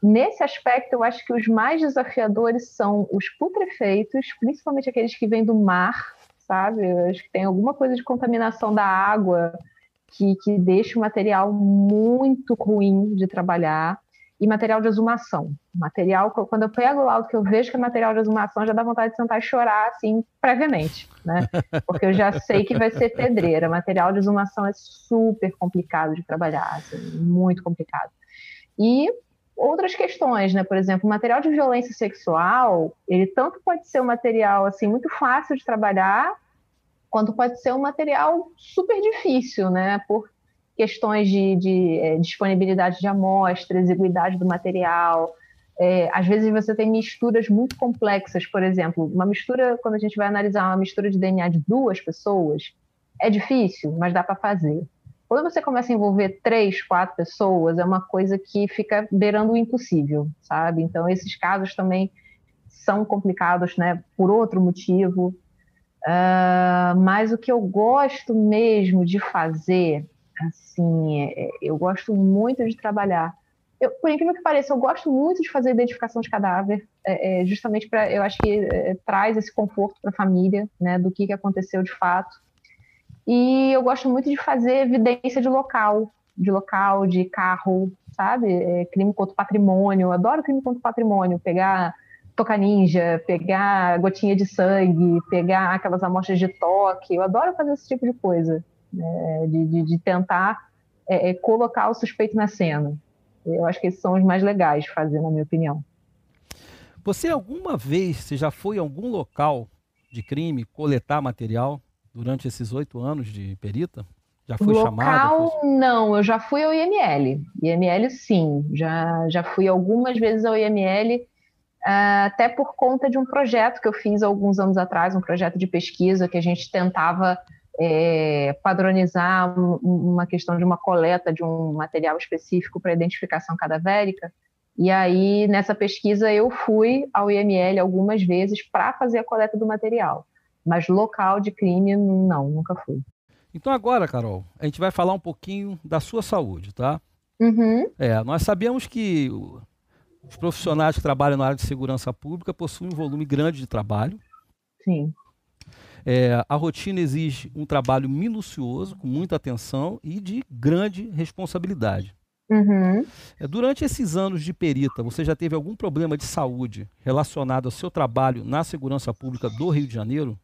Nesse aspecto, eu acho que os mais desafiadores são os putrefeitos, principalmente aqueles que vêm do mar, sabe? Eu acho que tem alguma coisa de contaminação da água que, que deixa o material muito ruim de trabalhar e material de exumação. Material, quando eu pego o laudo que eu vejo que é material de exumação, já dá vontade de sentar e chorar, assim, previamente, né? Porque eu já sei que vai ser pedreira. Material de exumação é super complicado de trabalhar, assim, muito complicado. E outras questões, né? Por exemplo, material de violência sexual, ele tanto pode ser um material, assim, muito fácil de trabalhar, quanto pode ser um material super difícil, né? Questões de, de é, disponibilidade de amostra, exiguidade do material. É, às vezes você tem misturas muito complexas, por exemplo, uma mistura, quando a gente vai analisar uma mistura de DNA de duas pessoas, é difícil, mas dá para fazer. Quando você começa a envolver três, quatro pessoas, é uma coisa que fica beirando o impossível, sabe? Então, esses casos também são complicados, né, por outro motivo. Uh, mas o que eu gosto mesmo de fazer Assim, é, é, eu gosto muito de trabalhar. Eu, por incrível que pareça, eu gosto muito de fazer identificação de cadáver, é, é, justamente para, eu acho que é, traz esse conforto para a família, né, do que, que aconteceu de fato. E eu gosto muito de fazer evidência de local, de local, de carro, sabe? É, crime contra patrimônio. Eu adoro crime contra patrimônio. Pegar toca ninja, pegar gotinha de sangue, pegar aquelas amostras de toque. Eu adoro fazer esse tipo de coisa né, de, de, de, tentar é, é, colocar o suspeito na cena. Eu acho que esses são os mais legais de fazer, na minha opinião. Você alguma vez, você já foi a algum local de crime coletar material durante esses oito anos de perita? Já foi local, chamada? Foi... Não, eu já fui ao IML. IML, sim. Já, já fui algumas vezes ao IML, ah, até por conta de um projeto que eu fiz alguns anos atrás, um projeto de pesquisa que a gente tentava é, padronizar uma questão de uma coleta de um material específico para identificação cadavérica. E aí, nessa pesquisa, eu fui ao IML algumas vezes para fazer a coleta do material. Mas local de crime, não, nunca fui. Então agora, Carol, a gente vai falar um pouquinho da sua saúde, tá? Uhum. É, nós sabemos que os profissionais que trabalham na área de segurança pública possuem um volume grande de trabalho. Sim. É, a rotina exige um trabalho minucioso, com muita atenção e de grande responsabilidade. Uhum. É, durante esses anos de perita, você já teve algum problema de saúde relacionado ao seu trabalho na segurança pública do Rio de Janeiro?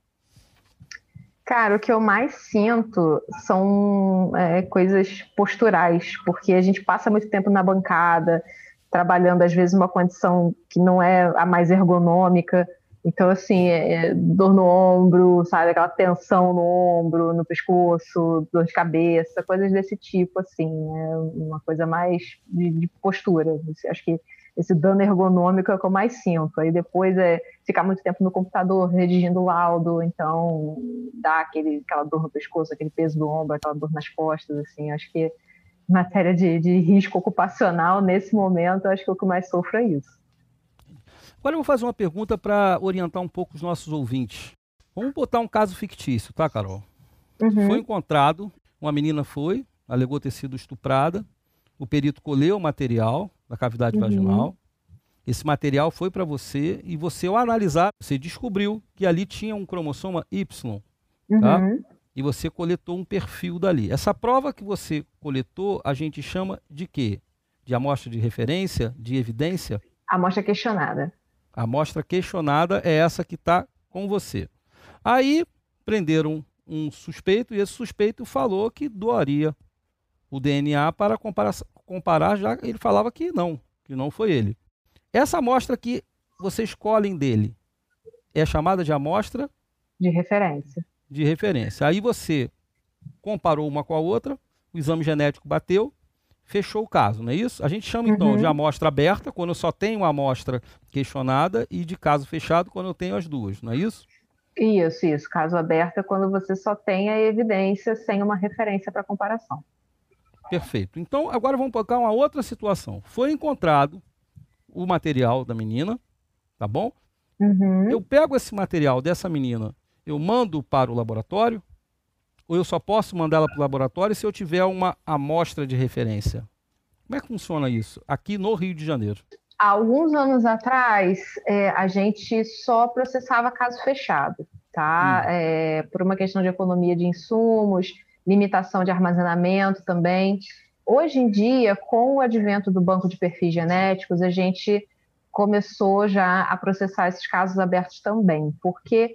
Cara, o que eu mais sinto são é, coisas posturais, porque a gente passa muito tempo na bancada, trabalhando às vezes uma condição que não é a mais ergonômica. Então, assim, é, é, dor no ombro, sabe? Aquela tensão no ombro, no pescoço, dor de cabeça, coisas desse tipo, assim. É uma coisa mais de, de postura. Acho que esse dano ergonômico é o que eu mais sinto. Aí depois é ficar muito tempo no computador redigindo laudo, então dá aquele, aquela dor no pescoço, aquele peso do ombro, aquela dor nas costas, assim. Acho que em matéria de, de risco ocupacional, nesse momento, acho que o que mais sofro é isso. Agora eu vou fazer uma pergunta para orientar um pouco os nossos ouvintes. Vamos botar um caso fictício, tá, Carol? Uhum. Foi encontrado, uma menina foi, alegou ter sido estuprada, o perito colheu o material da cavidade uhum. vaginal, esse material foi para você e você, ao analisar, você descobriu que ali tinha um cromossoma Y, tá? Uhum. E você coletou um perfil dali. Essa prova que você coletou, a gente chama de quê? De amostra de referência, de evidência? Amostra questionada. A amostra questionada é essa que está com você. Aí prenderam um suspeito e esse suspeito falou que doaria o DNA para comparar, comparar já ele falava que não, que não foi ele. Essa amostra que vocês escolhem dele é chamada de amostra de referência. De referência. Aí você comparou uma com a outra, o exame genético bateu, fechou o caso, não é isso? A gente chama então de uhum. amostra aberta quando eu só tenho uma amostra questionada e de caso fechado quando eu tenho as duas, não é isso? Isso, isso. Caso aberto é quando você só tem a evidência sem uma referência para comparação. Perfeito. Então, agora vamos colocar uma outra situação. Foi encontrado o material da menina, tá bom? Uhum. Eu pego esse material dessa menina, eu mando para o laboratório, ou eu só posso mandá-la para o laboratório se eu tiver uma amostra de referência? Como é que funciona isso aqui no Rio de Janeiro? Há alguns anos atrás, é, a gente só processava caso fechado. tá? Hum. É, por uma questão de economia de insumos, limitação de armazenamento também. Hoje em dia, com o advento do banco de perfis genéticos, a gente começou já a processar esses casos abertos também, porque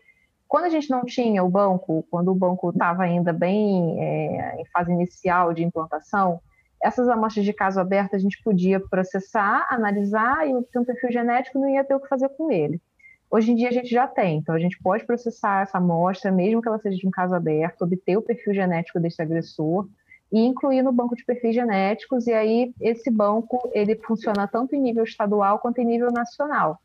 quando a gente não tinha o banco, quando o banco estava ainda bem é, em fase inicial de implantação, essas amostras de caso aberto a gente podia processar, analisar e ter um perfil genético não ia ter o que fazer com ele. Hoje em dia a gente já tem, então a gente pode processar essa amostra, mesmo que ela seja de um caso aberto, obter o perfil genético desse agressor e incluir no banco de perfis genéticos, e aí esse banco ele funciona tanto em nível estadual quanto em nível nacional.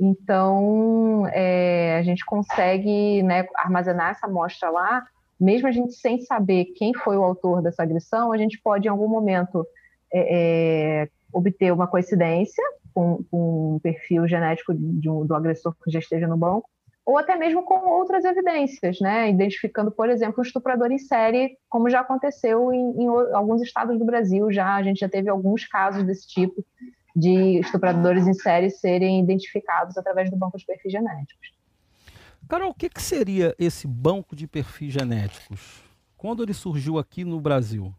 Então, é, a gente consegue né, armazenar essa amostra lá, mesmo a gente sem saber quem foi o autor dessa agressão, a gente pode, em algum momento, é, é, obter uma coincidência com, com um perfil genético um, do agressor que já esteja no banco, ou até mesmo com outras evidências, né? identificando, por exemplo, um estuprador em série, como já aconteceu em, em alguns estados do Brasil, já a gente já teve alguns casos desse tipo, de estupradores em série serem identificados através do banco de perfis genéticos. Carol, o que, que seria esse banco de perfis genéticos? Quando ele surgiu aqui no Brasil?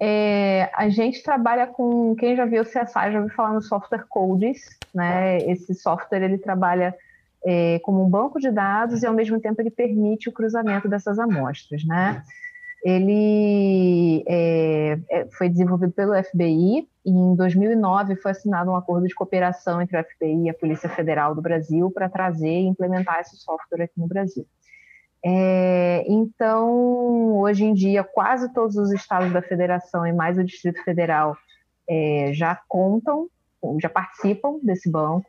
É, a gente trabalha com, quem já viu o CSI já ouviu falar no software Codes, né? Esse software ele trabalha é, como um banco de dados e ao mesmo tempo ele permite o cruzamento dessas amostras, né? Ele é, é foi desenvolvido pelo FBI e em 2009 foi assinado um acordo de cooperação entre a FBI e a Polícia Federal do Brasil para trazer e implementar esse software aqui no Brasil. É, então, hoje em dia, quase todos os estados da federação e mais o Distrito Federal é, já contam, já participam desse banco.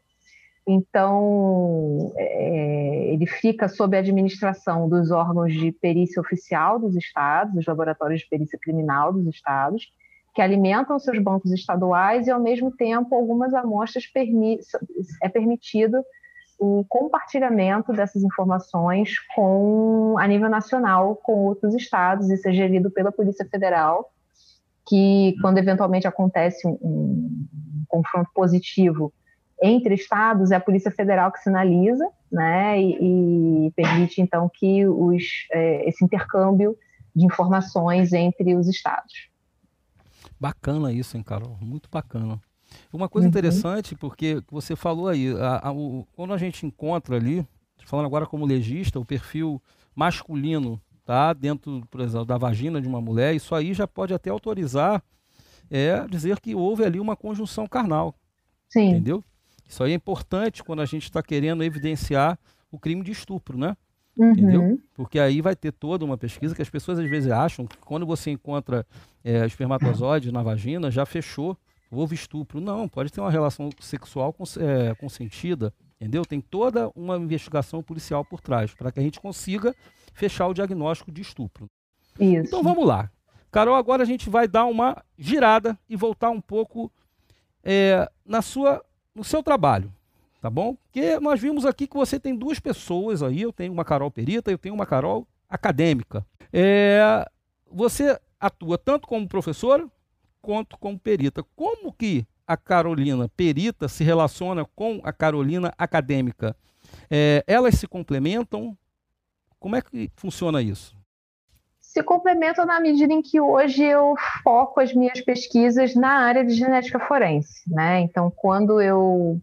Então, é, ele fica sob a administração dos órgãos de perícia oficial dos estados, os laboratórios de perícia criminal dos estados, que alimentam seus bancos estaduais e, ao mesmo tempo, algumas amostras permi é permitido o compartilhamento dessas informações com a nível nacional com outros estados, isso é gerido pela Polícia Federal, que quando eventualmente acontece um, um confronto positivo entre estados, é a Polícia Federal que sinaliza, né, e, e permite então que os, é, esse intercâmbio de informações entre os estados. Bacana isso, hein, Carol? Muito bacana. Uma coisa uhum. interessante, porque você falou aí, a, a, o, quando a gente encontra ali, falando agora como legista, o perfil masculino, tá? Dentro, por exemplo, da vagina de uma mulher, isso aí já pode até autorizar é dizer que houve ali uma conjunção carnal. Sim. Entendeu? Isso aí é importante quando a gente está querendo evidenciar o crime de estupro, né? Uhum. Entendeu? Porque aí vai ter toda uma pesquisa que as pessoas às vezes acham que quando você encontra é, espermatozoide na vagina, já fechou, houve estupro. Não, pode ter uma relação sexual é, consentida, entendeu? Tem toda uma investigação policial por trás, para que a gente consiga fechar o diagnóstico de estupro. Isso. Então vamos lá. Carol, agora a gente vai dar uma girada e voltar um pouco é, na sua, no seu trabalho tá bom? Porque nós vimos aqui que você tem duas pessoas aí, eu tenho uma Carol perita, eu tenho uma Carol acadêmica. É, você atua tanto como professora quanto como perita. Como que a Carolina perita se relaciona com a Carolina acadêmica? É, elas se complementam? Como é que funciona isso? Se complementam na medida em que hoje eu foco as minhas pesquisas na área de genética forense, né? Então, quando eu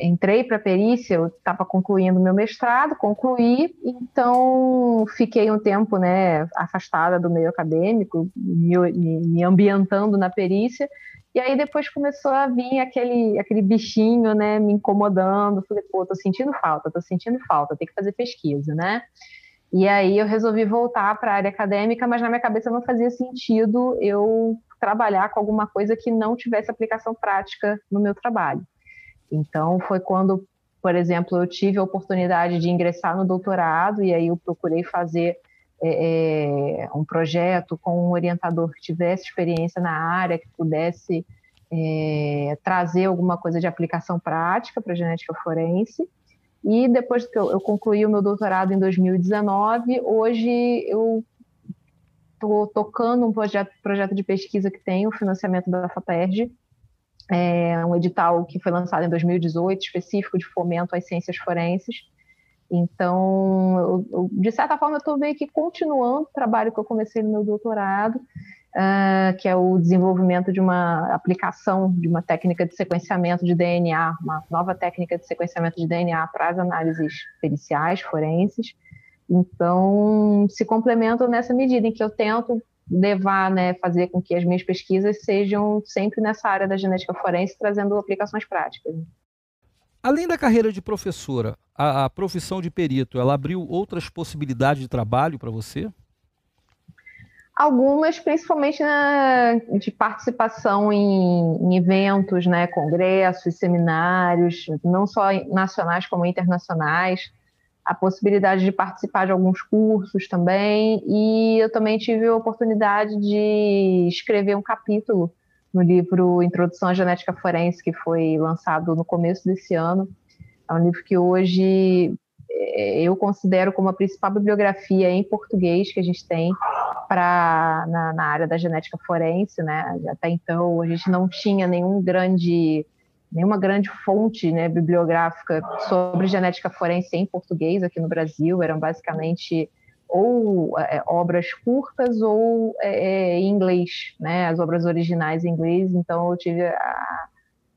entrei para a perícia, eu estava concluindo meu mestrado, concluí, então fiquei um tempo né, afastada do meio acadêmico, me, me ambientando na perícia, e aí depois começou a vir aquele, aquele bichinho, né, me incomodando, falei, pô, tô sentindo falta, tô sentindo falta, tem que fazer pesquisa, né? E aí eu resolvi voltar para a área acadêmica, mas na minha cabeça não fazia sentido eu trabalhar com alguma coisa que não tivesse aplicação prática no meu trabalho. Então, foi quando, por exemplo, eu tive a oportunidade de ingressar no doutorado, e aí eu procurei fazer é, é, um projeto com um orientador que tivesse experiência na área, que pudesse é, trazer alguma coisa de aplicação prática para a genética forense. E depois que eu, eu, concluí o meu doutorado em 2019, hoje eu estou tocando um projeto, projeto de pesquisa que tem o financiamento da FAPERJ, é um edital que foi lançado em 2018, específico de fomento às ciências forenses. Então, eu, eu, de certa forma, eu estou meio que continuando o trabalho que eu comecei no meu doutorado, uh, que é o desenvolvimento de uma aplicação de uma técnica de sequenciamento de DNA, uma nova técnica de sequenciamento de DNA para as análises periciais, forenses. Então, se complementam nessa medida em que eu tento levar, né, fazer com que as minhas pesquisas sejam sempre nessa área da genética forense, trazendo aplicações práticas. Além da carreira de professora, a, a profissão de perito, ela abriu outras possibilidades de trabalho para você? Algumas, principalmente na, de participação em, em, eventos, né, congressos, seminários, não só nacionais como internacionais, a possibilidade de participar de alguns cursos também, e eu também tive a oportunidade de escrever um capítulo no livro Introdução à Genética Forense, que foi lançado no começo desse ano. É um livro que hoje é, eu considero como a principal bibliografia em português que a gente tem para na, na, área da genética forense, né? Até então a gente não tinha nenhum grande nenhuma grande fonte né, bibliográfica sobre genética forense em português aqui no Brasil. Eram basicamente ou é, obras curtas ou é, é, em inglês, né, as obras originais em inglês. Então eu tive a,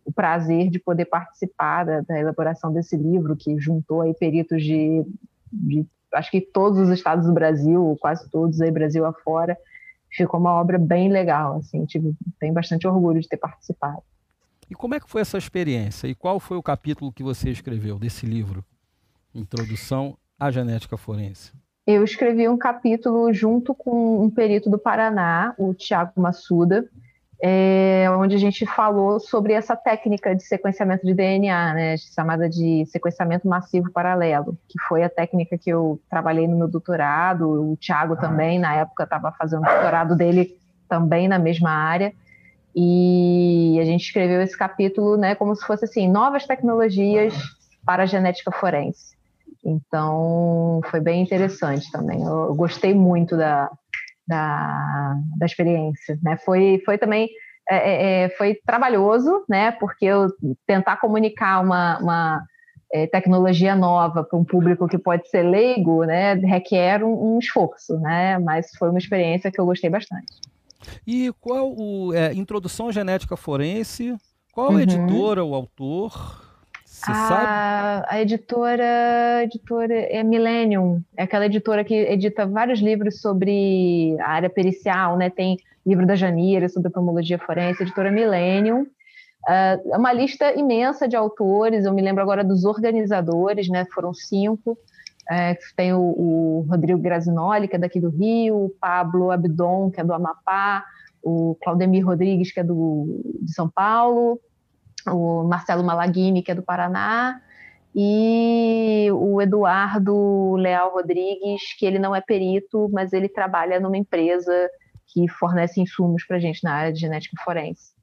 o prazer de poder participar da, da, elaboração desse livro que juntou aí peritos de, de, acho que todos os estados do Brasil, quase todos aí Brasil afora. Ficou uma obra bem legal, assim, tive, tenho bastante orgulho de ter participado. E como é que foi essa experiência? E qual foi o capítulo que você escreveu desse livro? Introdução à Genética Forense eu escrevi um capítulo junto com um perito do Paraná, o Tiago Massuda, é, onde a gente falou sobre essa técnica de sequenciamento de DNA, né, chamada de sequenciamento massivo paralelo, que foi a técnica que eu trabalhei no meu doutorado, o Tiago também, na época, estava fazendo o doutorado dele também na mesma área, e a gente escreveu esse capítulo né, como se fosse assim, novas tecnologias para a genética forense. Então, foi bem interessante também. Eu, eu gostei muito da, da, da, experiência. Né? Foi, foi também é, é, é, foi trabalhoso, né? Porque eu tentar comunicar uma, uma é, tecnologia nova para um público que pode ser leigo, né? Requer um, um, esforço, né? Mas foi uma experiência que eu gostei bastante. E qual o é, introdução genética forense? Qual uhum. editora, o autor? Você a, sabe? A editora, editora é Millennium, é aquela editora que edita vários livros sobre a área pericial, né? Tem livro da Janeira sobre pomologia forense, editora Millennium. Uh, é uma lista imensa de autores, eu me lembro agora dos organizadores, né? Foram cinco. É, tem o, o, Rodrigo Grazinoli, que é daqui do Rio, o Pablo Abdon, que é do Amapá, o Claudemir Rodrigues, que é do, de São Paulo, o Marcelo Malaguini, que é do Paraná, e o Eduardo Leal Rodrigues, que ele não é perito, mas ele trabalha numa empresa que fornece insumos para a gente na área de genética forense.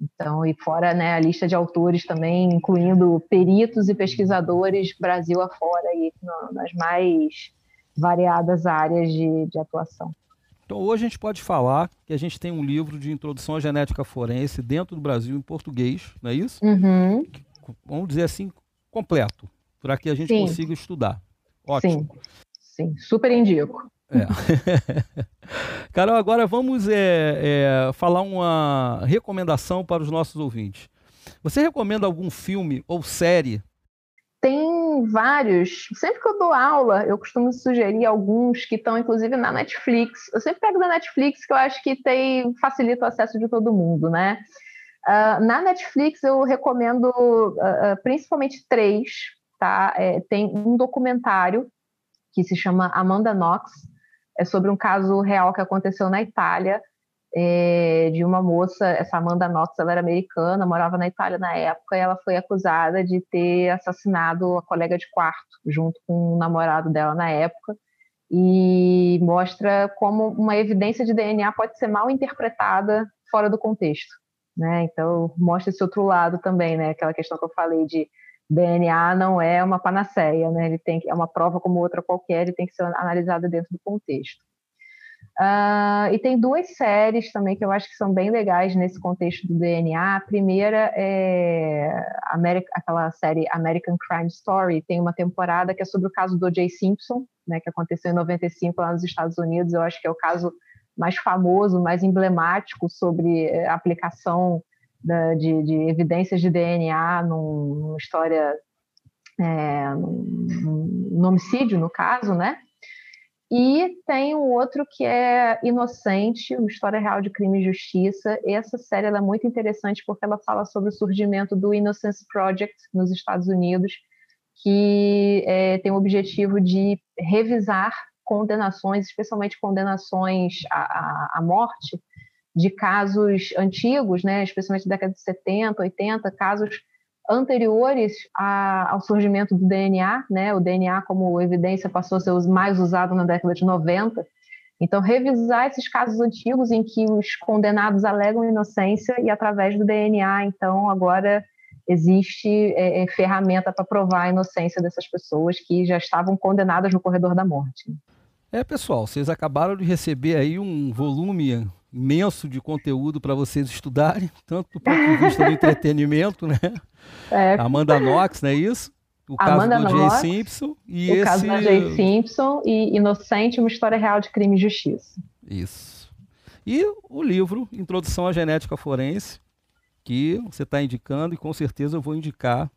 Então, e fora né, a lista de autores também, incluindo peritos e pesquisadores Brasil afora, aí, nas mais variadas áreas de, de atuação. Então hoje a gente pode falar que a gente tem um livro de introdução à genética forense dentro do Brasil em português, não é isso? Uhum. Vamos dizer assim, completo, para que a gente Sim. consiga estudar. Ótimo. Sim, Sim. super indico. É. *laughs* Carol, agora vamos é, é, falar uma recomendação para os nossos ouvintes. Você recomenda algum filme ou série tem vários. Sempre que eu dou aula, eu costumo sugerir alguns que estão, inclusive, na Netflix. Eu sempre pego da Netflix, que eu acho que tem facilita o acesso de todo mundo, né? Uh, na Netflix, eu recomendo uh, principalmente três, tá? É, tem um documentário que se chama Amanda Knox, é sobre um caso real que aconteceu na Itália, é, de uma moça, essa Amanda Knox, ela era americana, morava na Itália na época, e ela foi acusada de ter assassinado a colega de quarto, junto com o namorado dela na época, e mostra como uma evidência de DNA pode ser mal interpretada fora do contexto. Né? Então, mostra esse outro lado também, né? aquela questão que eu falei de DNA não é uma panaceia, né? ele tem, é uma prova como outra qualquer, ele tem que ser analisado dentro do contexto. Uh, e tem duas séries também que eu acho que são bem legais nesse contexto do DNA. A primeira é America, aquela série American Crime Story, tem uma temporada que é sobre o caso do O.J. Simpson, né, que aconteceu em 95 lá nos Estados Unidos. Eu acho que é o caso mais famoso, mais emblemático sobre a eh, aplicação da, de, de, evidências de DNA num, numa história, é, num, num homicídio, no caso, né? E tem um outro que é Inocente, uma história real de crime e justiça. Essa série é muito interessante porque ela fala sobre o surgimento do Innocence Project nos Estados Unidos, que é, tem o objetivo de revisar condenações, especialmente condenações à, à, morte, de casos antigos, né, especialmente da década de 70, 80, casos anteriores a, ao surgimento do DNA, né? O DNA como evidência passou a ser mais usado na década de 90. Então, revisar esses casos antigos em que os condenados alegam inocência e através do DNA, então, agora existe é, é, ferramenta para provar a inocência dessas pessoas que já estavam condenadas no corredor da morte. É, pessoal, vocês acabaram de receber aí um volume imenso de conteúdo para vocês estudarem, *laughs* tanto do ponto de vista do entretenimento, né? É. Amanda Knox, não é isso? O caso Amanda do Knox, Jay Simpson e o esse... caso da Jay Simpson e Inocente, uma história real de crime e justiça. Isso. E o livro Introdução à Genética Forense, que você está indicando e com certeza eu vou indicar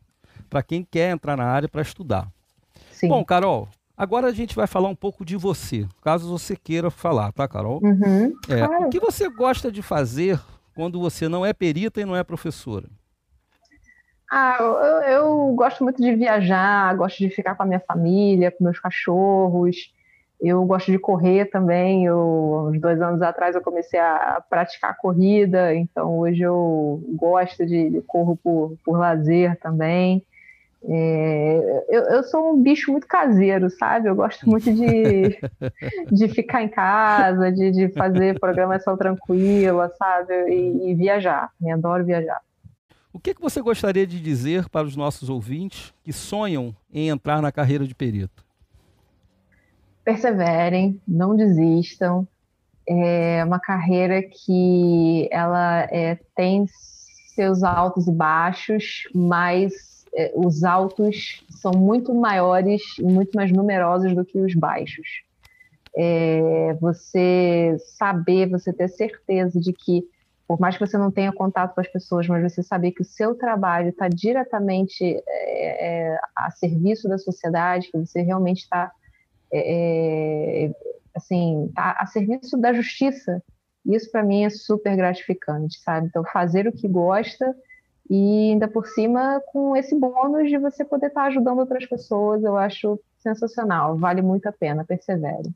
para quem quer entrar na área para estudar. Sim. Bom, Carol, Agora a gente vai falar um pouco de você, caso você queira falar, tá, Carol? Uhum, é, claro. O que você gosta de fazer quando você não é perita e não é professora? Ah, eu, eu, gosto muito de viajar, gosto de ficar com a minha família, com meus cachorros. Eu gosto de correr também. Eu, uns dois anos atrás eu comecei a praticar corrida, então hoje eu gosto de, de corro por, por lazer também. É, eu, eu, sou um bicho muito caseiro, sabe? Eu gosto *laughs* muito de, de ficar em casa, de, de fazer programação tranquila, sabe? E, e viajar. Eu adoro viajar. O que, que você gostaria de dizer para os nossos ouvintes que sonham em entrar na carreira de perito? Perseverem, não desistam. É uma carreira que ela é, tem seus altos e baixos, mas os altos são muito maiores e muito mais numerosos do que os baixos. É, você saber, você ter certeza de que, por mais que você não tenha contato com as pessoas, mas você saber que o seu trabalho está diretamente é, é, a serviço da sociedade, que você realmente está é, é, assim, tá a serviço da justiça, isso para mim é super gratificante, sabe? Então, fazer o que gosta e ainda por cima, com esse bônus de você poder estar ajudando outras pessoas, eu acho sensacional. Vale muito a pena, persevere.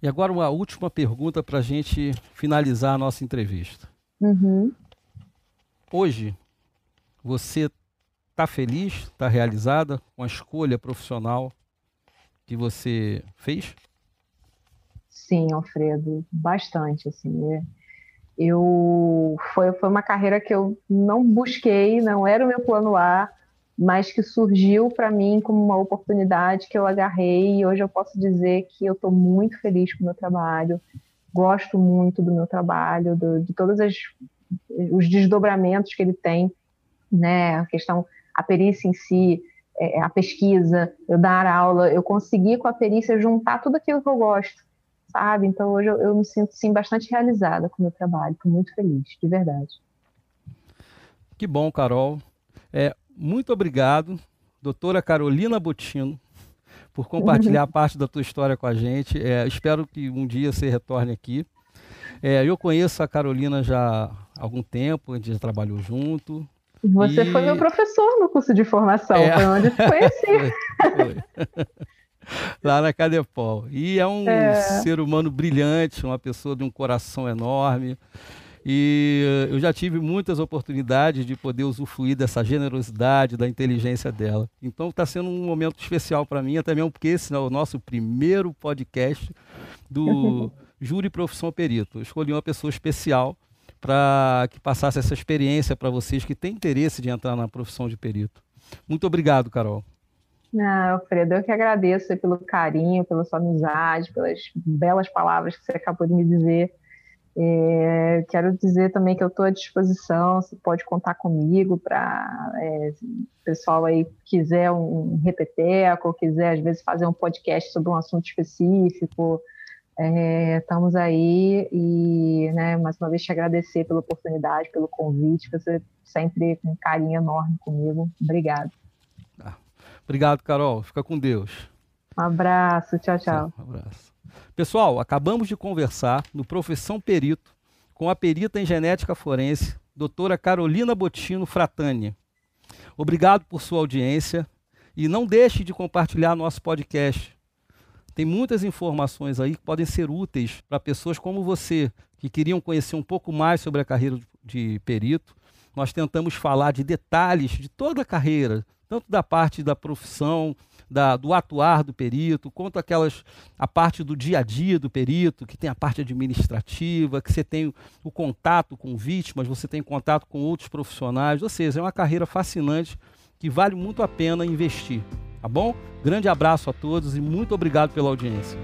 E agora uma última pergunta para a gente finalizar a nossa entrevista. Uhum. Hoje, você está feliz, está realizada com a escolha profissional que você fez? Sim, Alfredo, bastante. Assim, é eu foi, foi uma carreira que eu não busquei, não era o meu plano A, mas que surgiu para mim como uma oportunidade que eu agarrei e hoje eu posso dizer que eu estou muito feliz com o meu trabalho, gosto muito do meu trabalho, do, de todos as, os desdobramentos que ele tem, né, a questão, a perícia em si, é, a pesquisa, eu dar aula, eu consegui com a perícia juntar tudo aquilo que eu gosto sabe? Então hoje eu, eu me sinto sim bastante realizada com o meu trabalho, estou muito feliz, de verdade. Que bom, Carol. É, muito obrigado, doutora Carolina Botino, por compartilhar *laughs* parte da tua história com a gente. É, espero que um dia você retorne aqui. É, eu conheço a Carolina já há algum tempo, a gente já trabalhou junto. Você e... foi meu professor no curso de formação, é. foi onde eu te conheci. *laughs* foi, foi. *laughs* lá na Cadepol. E é um é. ser humano brilhante, uma pessoa de um coração enorme. E eu já tive muitas oportunidades de poder usufruir dessa generosidade, da inteligência dela. Então está sendo um momento especial para mim, até mesmo porque esse é o nosso primeiro podcast do *laughs* Júri Profissão Perito. Eu escolhi uma pessoa especial para que passasse essa experiência para vocês que têm interesse de entrar na profissão de perito. Muito obrigado, Carol. Alfredo, eu que agradeço pelo carinho, pela sua amizade, pelas belas palavras que você acabou de me dizer. É, quero dizer também que eu estou à disposição, você pode contar comigo para é, pessoal aí quiser um repeteco, quiser às vezes fazer um podcast sobre um assunto específico, é, estamos aí e né, mais uma vez te agradecer pela oportunidade, pelo convite, você sempre com um carinho enorme comigo. Obrigado. Obrigado, Carol. Fica com Deus. Um abraço, tchau, tchau. Um abraço. Pessoal, acabamos de conversar no Profissão Perito com a perita em genética forense, doutora Carolina Botino Fratani. Obrigado por sua audiência e não deixe de compartilhar nosso podcast. Tem muitas informações aí que podem ser úteis para pessoas como você, que queriam conhecer um pouco mais sobre a carreira de perito. Nós tentamos falar de detalhes de toda a carreira, tanto da parte da profissão, da, do atuar do perito, quanto aquelas a parte do dia a dia do perito, que tem a parte administrativa, que você tem o contato com vítimas, você tem contato com outros profissionais, ou seja, é uma carreira fascinante que vale muito a pena investir, tá bom? Grande abraço a todos e muito obrigado pela audiência.